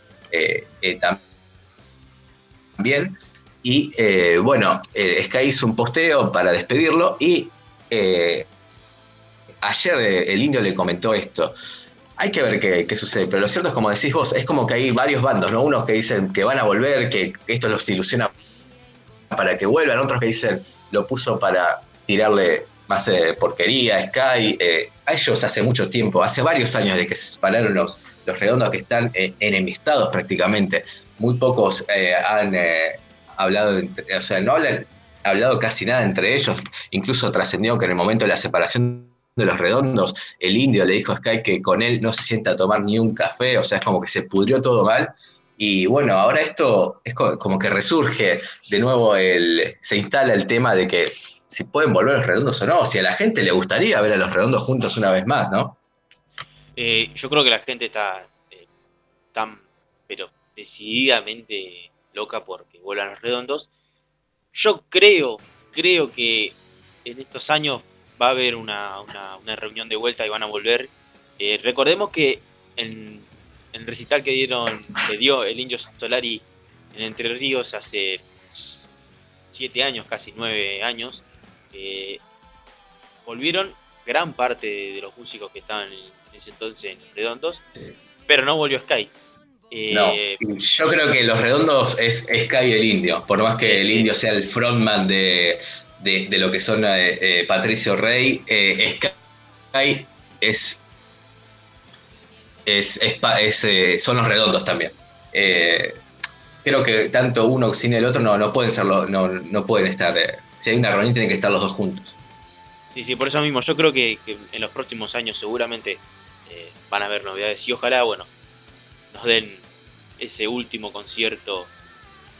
también. Y bueno, Sky hizo un posteo para despedirlo y ayer el indio le comentó esto. Hay que ver qué, sucede, pero lo cierto es como decís vos, es como que hay varios bandos, ¿no? Unos que dicen que van a volver, que, que esto los ilusiona para que vuelvan, otros que dicen lo puso para tirarle más eh, porquería a Sky. Eh, a ellos hace mucho tiempo, hace varios años de que se separaron los, los redondos que están eh, enemistados prácticamente. Muy pocos han hablado, o sea, no han hablado casi nada entre ellos. Incluso trascendió que en el momento de la separación de los redondos, el indio le dijo a Sky que con él no se sienta a tomar ni un café, o sea, es como que se pudrió todo mal. Y bueno, ahora esto es como que resurge de nuevo, el, se instala el tema de que si pueden volver los redondos o no, si a la gente le gustaría ver a los redondos juntos una vez más, ¿no? Eh, yo creo que la gente está eh, tan, pero decididamente loca porque vuelan los redondos. Yo creo, creo que en estos años va a haber una, reunión de vuelta y van a volver. Eh, recordemos que en, el recital que dieron, que dio el Indio Solari en Entre Ríos hace siete años, casi nueve años, volvieron gran parte de, los músicos que estaban en, ese entonces en Redondos, pero no volvió Sky. Eh, yo creo que Los Redondos es Sky el indio, por más que el indio sea el frontman de, lo que son eh, eh, Patricio Rey, Sky es, es, son los redondos también. creo que tanto uno sin el otro no, no pueden serlo, no, no pueden estar si hay una reunión tienen que estar los dos juntos. Sí, sí, por eso mismo, yo creo que, en los próximos años seguramente eh, van a haber novedades y ojalá, bueno, nos den ese último concierto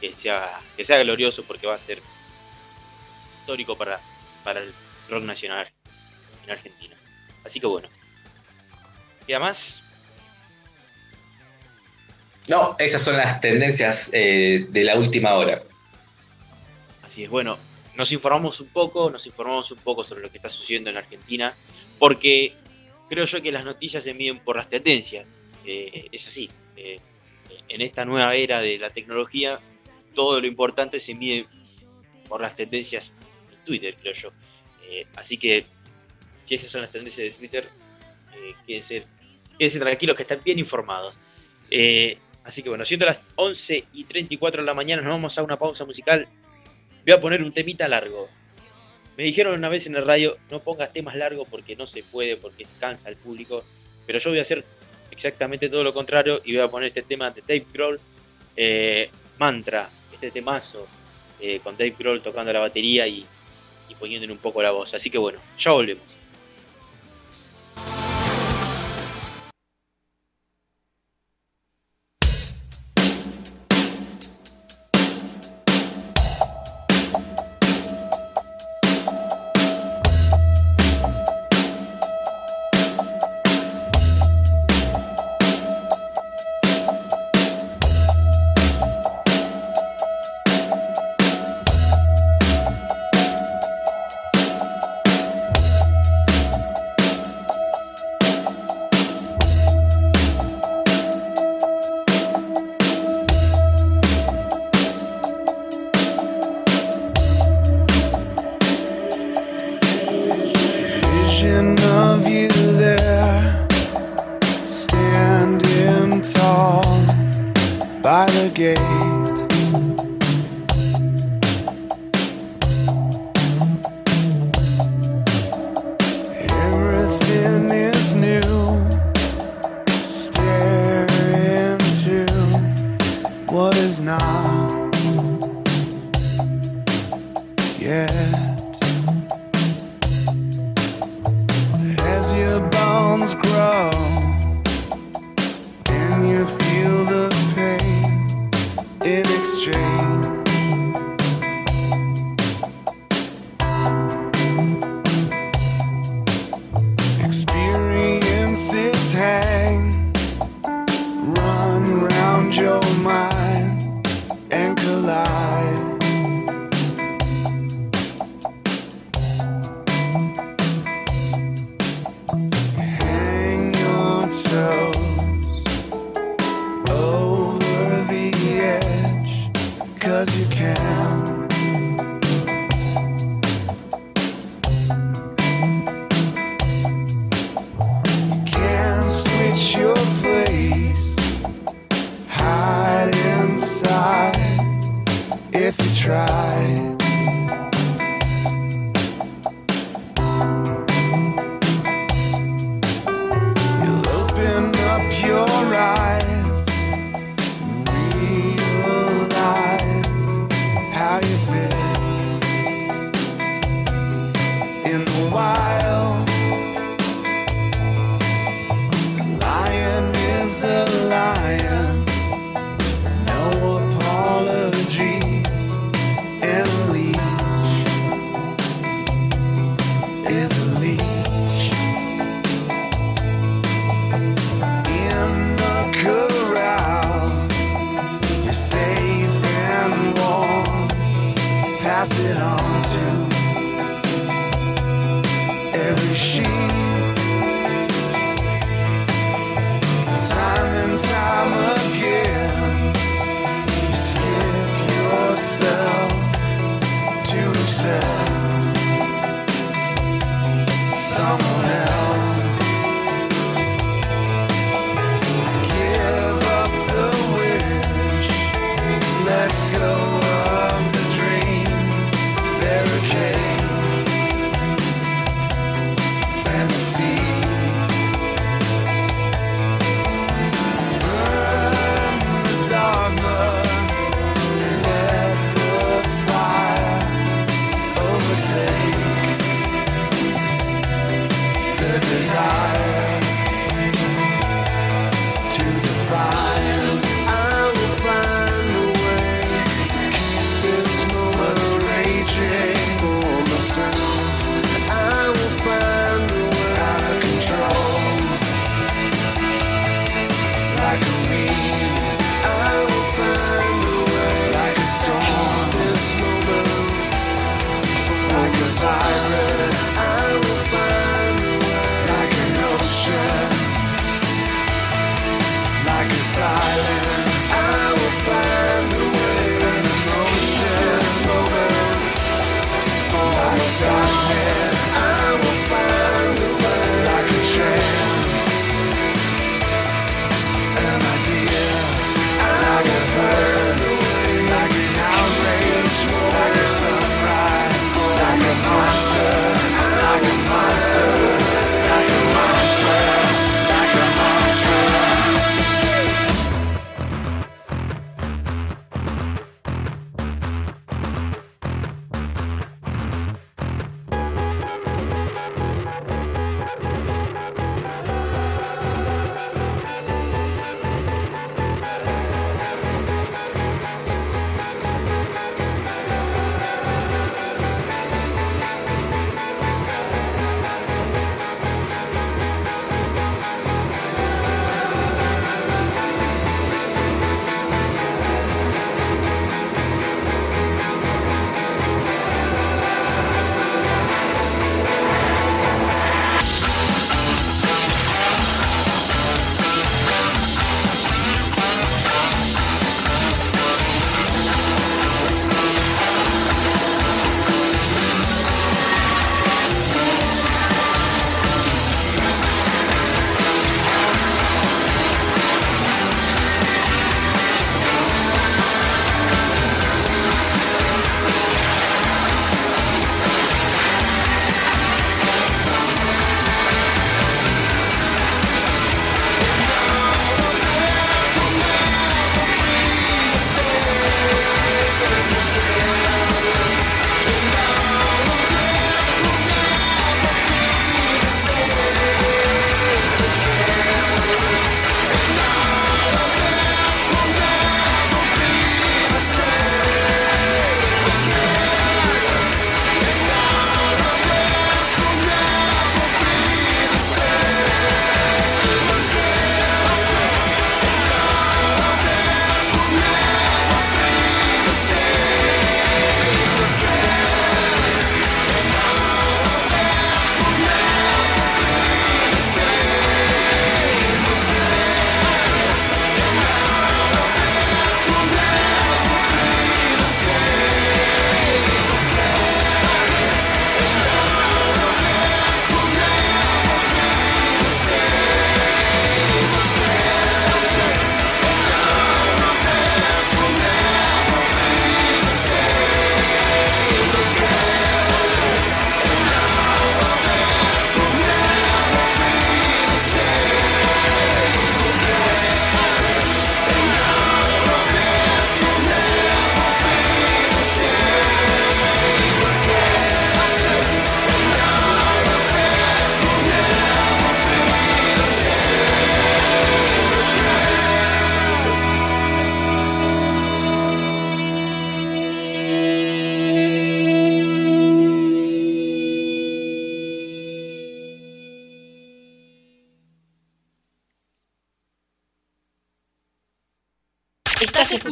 que sea, que sea glorioso porque va a ser histórico para, para el rock nacional en Argentina. Así que bueno. ¿Queda más? No, esas son las tendencias eh, de la última hora. Así es, bueno, nos informamos un poco, nos informamos un poco sobre lo que está sucediendo en Argentina, porque creo yo que las noticias se miden por las tendencias. Eh, es así. Eh, en esta nueva era de la tecnología, todo lo importante se mide por las tendencias en Twitter, creo yo. así que, si esas son las tendencias de Twitter, quédense, quédense tranquilos que están bien informados. Así que bueno, siendo las 11 y 34 de la mañana, nos vamos a una pausa musical. Voy a poner un temita largo. Me dijeron una vez en el radio, no pongas temas largos porque no se puede, porque cansa al público. Pero yo voy a hacer exactamente todo lo contrario y voy a poner este tema de Dave Grohl, eh, Mantra, este temazo, eh, con Dave Grohl tocando la batería y, y poniéndole un poco la voz. Así que bueno, ya volvemos.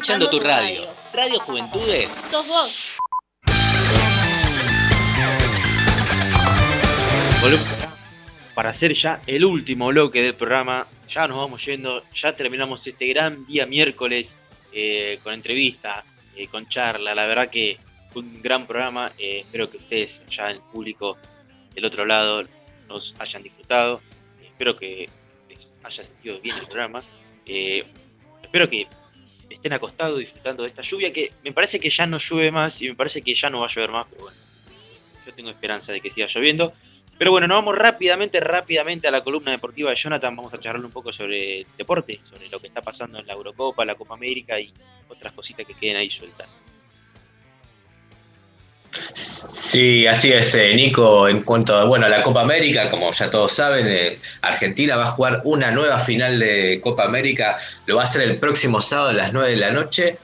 Escuchando tu radio. Radio Juventudes. Sos vos. Volvemos acá para hacer ya el último bloque del programa. Ya nos vamos yendo, ya terminamos este gran día miércoles eh, con entrevista, eh, con charla. La verdad que fue un gran programa. eh, espero que ustedes, ya en el público del otro lado, nos hayan disfrutado. espero que les haya sentido bien el programa. Eh, espero que estén acostados disfrutando de esta lluvia que me parece que ya no llueve más y me parece que ya no va a llover más, pero bueno, yo tengo esperanza de que siga lloviendo. Pero bueno, nos vamos rápidamente, rápidamente a la columna deportiva de Jonathan. Vamos a charlar un poco sobre el deporte, sobre lo que está pasando en la Eurocopa, la Copa América y otras cositas que queden ahí sueltas. Sí, así es, eh, Nico. En cuanto a, bueno, a la Copa América, como ya todos saben, eh, Argentina va a jugar una nueva final de Copa América. Lo va a hacer el próximo sábado a las 9 de la noche.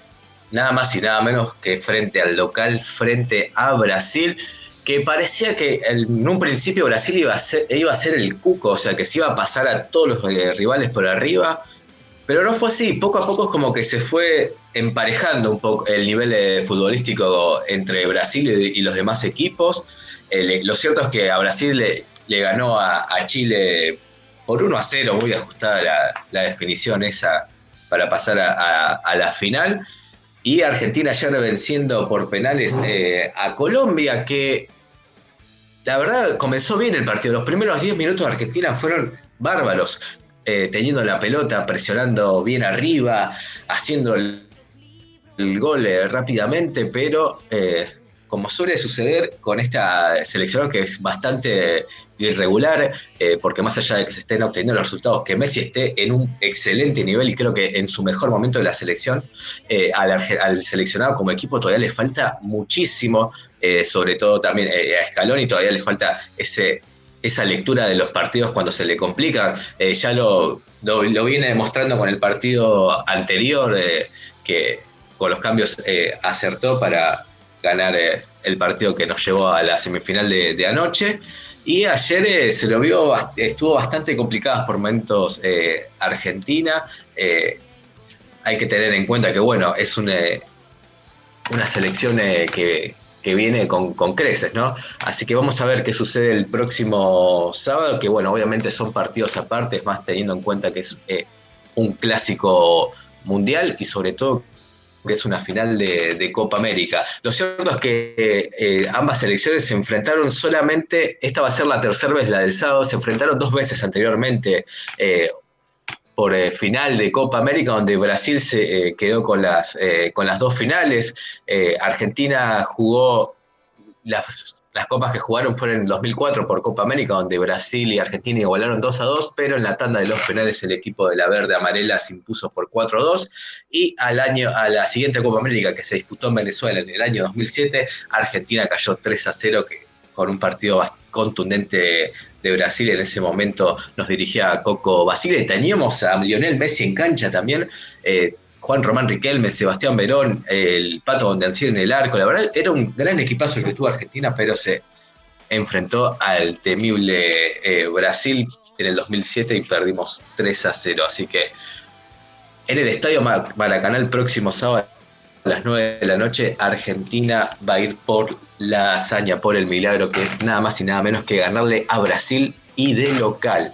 Nada más y nada menos que frente al local, frente a Brasil. Que parecía que en un principio Brasil iba a ser, iba a ser el cuco, o sea, que se iba a pasar a todos los eh, rivales por arriba. Pero no fue así, poco a poco es como que se fue emparejando un poco el nivel eh, futbolístico entre Brasil y, y los demás equipos. Eh, lo cierto es que a Brasil le, le ganó a, a, Chile por 1 a 0, muy ajustada la, la definición esa para pasar a, a, a, la final. Y Argentina ayer venciendo por penales eh, a Colombia, que la verdad comenzó bien el partido. Los primeros 10 minutos de Argentina fueron bárbaros eh, teniendo la pelota, presionando bien arriba, haciendo el, el gol eh, rápidamente, pero eh, como suele suceder con esta selección que es bastante irregular, porque más allá de que se estén obteniendo los resultados, que Messi esté en un excelente nivel y creo que en su mejor momento de la selección, al, al, seleccionado como equipo todavía le falta muchísimo, sobre todo también a Scaloni todavía le falta ese esa lectura de los partidos cuando se le complican. Eh, ya lo, lo, viene demostrando con el partido anterior, eh, que con los cambios eh, acertó para ganar el partido que nos llevó a la semifinal de, de anoche. Y ayer se lo vio, estuvo bastante complicadas por momentos Argentina. hay que tener en cuenta que, bueno, es una selección que, que viene con, con, creces, ¿no? Así que vamos a ver qué sucede el próximo sábado, que bueno, obviamente son partidos aparte, más teniendo en cuenta que es eh, un clásico mundial y sobre todo que es una final de, Copa América. Lo cierto es que eh, ambas selecciones se enfrentaron solamente, esta va a ser la tercera vez, la del sábado, se enfrentaron dos veces anteriormente. Eh, por eh, final de Copa América, donde Brasil se eh, quedó con las, eh, con las dos finales. Argentina jugó, las, las, copas que jugaron fueron en 2004 por Copa América, donde Brasil y Argentina igualaron 2 a 2, pero en la tanda de los penales el equipo de la verde amarela se impuso por 4 a 2. Y al año, a la siguiente Copa América que se disputó en Venezuela en el año 2007, Argentina cayó 3 a 0, que, con un partido contundente de Brasil. En ese momento nos dirigía Coco Basile. Teníamos a Lionel Messi en cancha también. Eh, Juan Román Riquelme, Sebastián Verón, el Pato Bondancier en el arco. La verdad, era un gran equipazo que tuvo Argentina, pero se enfrentó al temible eh, Brasil en el 2007 y perdimos 3 a 0. Así que en el Estadio Maracaná el próximo sábado a las 9 de la noche, Argentina va a ir por la hazaña, por el milagro, que es nada más y nada menos que ganarle a Brasil y de local.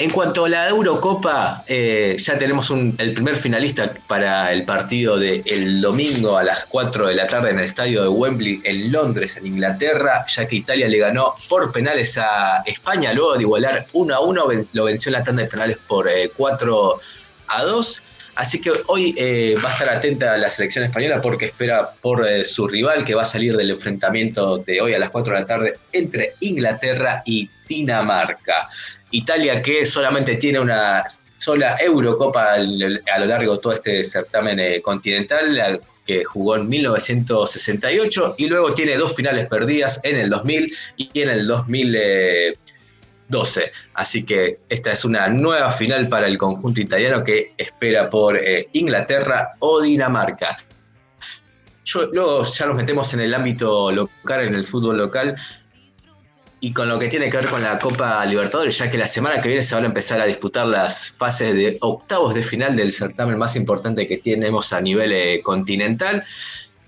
En cuanto a la Eurocopa, eh, ya tenemos el primer finalista para el partido del de domingo a las 4 de la tarde en el estadio de Wembley en Londres, en Inglaterra, ya que Italia le ganó por penales a España, luego de igualar 1 a 1, lo venció en la tanda de penales por eh, 4 a 2. Así que hoy eh, va a estar atenta a la selección española porque espera por eh, su rival que va a salir del enfrentamiento de hoy a las 4 de la tarde entre Inglaterra y Dinamarca. Italia que solamente tiene una sola Eurocopa a lo largo de todo este certamen eh, continental, que jugó en 1968 y luego tiene dos finales perdidas en el 2000 y en el 2000. 12. Así que esta es una nueva final para el conjunto italiano que espera por eh, Inglaterra o Dinamarca. Luego ya nos metemos en el ámbito local, en el fútbol local. y con lo que tiene que ver con la Copa Libertadores, ya que la semana que viene se van a empezar a disputar las fases de octavos de final del certamen más importante que tenemos a nivel eh, continental.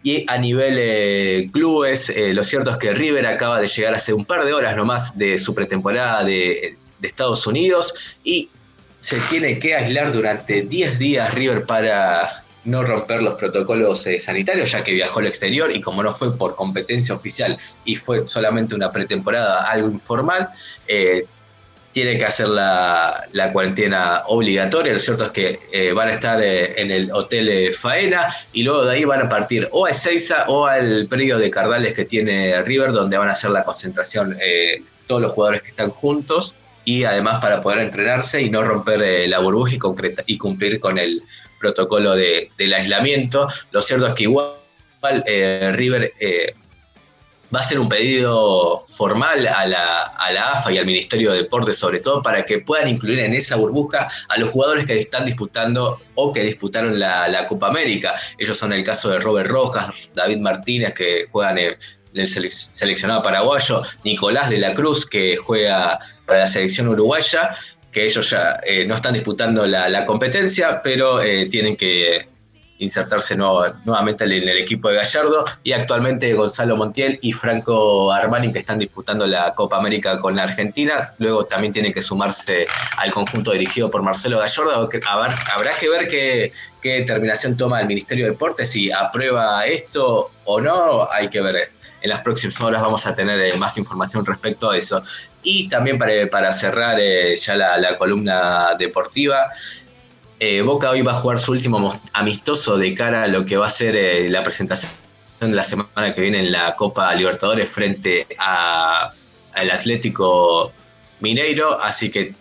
Y a nivel eh, clubes, eh, lo cierto es que River acaba de llegar hace un par de horas nomás de su pretemporada de, Estados Unidos y se tiene que aislar durante 10 días River para no romper los protocolos eh, sanitarios, ya que viajó al exterior y como no fue por competencia oficial y fue solamente una pretemporada, algo informal, tiene que hacer la, cuarentena obligatoria. Lo cierto es que eh, van a estar eh, en el hotel Faena y luego de ahí van a partir o a Ezeiza o al predio de Cardales que tiene River, donde van a hacer la concentración todos los jugadores que están juntos y además para poder entrenarse y no romper la burbuja y, concreta, y cumplir con el protocolo de, del aislamiento. Lo cierto es que igual eh, River eh, va a hacer un pedido formal a la, a la, AFA y al Ministerio de Deportes, sobre todo, para que puedan incluir en esa burbuja a los jugadores que están disputando o que disputaron la, la Copa América. Ellos son el caso de Robert Rojas, David Martínez, que juegan en el seleccionado paraguayo, Nicolás de la Cruz, que juega para la selección uruguaya, que ellos ya eh, no están disputando la, la competencia, pero eh, tienen que insertarse nuevo, nuevamente en el equipo de Gallardo y actualmente Gonzalo Montiel y Franco Armani que están disputando la Copa América con la Argentina, luego también tienen que sumarse al conjunto dirigido por Marcelo Gallardo, habrá que ver qué, determinación toma el Ministerio de Deportes, si aprueba esto o no, hay que ver. En las próximas horas vamos a tener eh, más información respecto a eso. Y también para, cerrar eh, ya la, columna deportiva, eh, Boca hoy va a jugar su último amistoso de cara a lo que va a ser eh, la presentación la semana que viene en la Copa Libertadores frente a, al Atlético Mineiro. Así que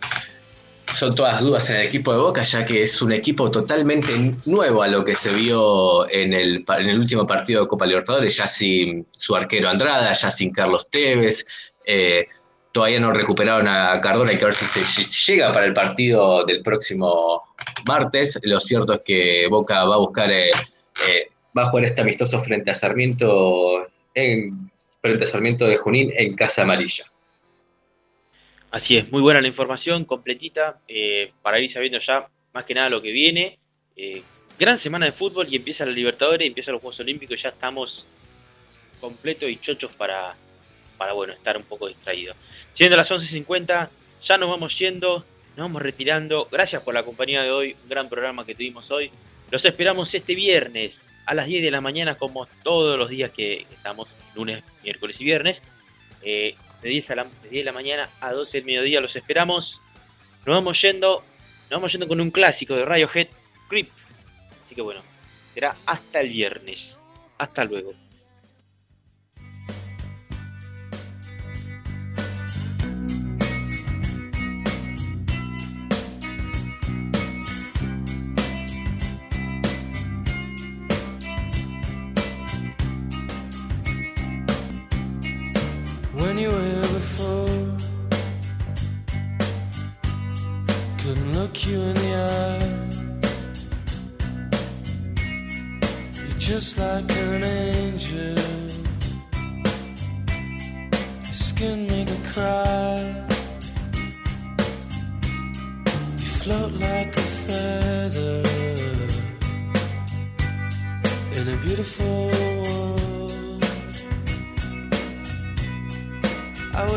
son todas dudas en el equipo de Boca, ya que es un equipo totalmente nuevo a lo que se vio en el, en el último partido de Copa Libertadores, ya sin su arquero Andrada, ya sin Carlos Tevez. Eh, todavía no recuperaron a Cardona, hay que ver si se llega para el partido del próximo martes. Lo cierto es que Boca va a buscar, eh, eh, va a jugar este amistoso frente a Sarmiento, en, frente a Sarmiento de Junín en Casa Amarilla. Así es, muy buena la información, completita, eh, para ir sabiendo ya más que nada lo que viene. Eh, gran semana de fútbol y empieza la Libertadores, empiezan los Juegos Olímpicos ya estamos completos y chochos para, para bueno, estar un poco distraídos. Siendo las 11.50, ya nos vamos yendo, nos vamos retirando. Gracias por la compañía de hoy, un gran programa que tuvimos hoy. Los esperamos este viernes a las 10 de la mañana, como todos los días que estamos, lunes, miércoles y viernes. Eh, de 10, a la, de 10 de la mañana a 12 del mediodía. Los esperamos. Nos vamos yendo. Nos vamos yendo con un clásico de Radiohead, Creep. Así que bueno, será hasta el viernes. Hasta luego. Were before. Couldn't look you in the eye. You're just like an angel. Your skin make me cry. You float like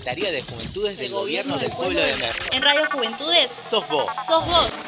Secretaría de Juventudes del Gobierno del Pueblo de Merlo. En Radio Juventudes. Sos vos. Sos vos.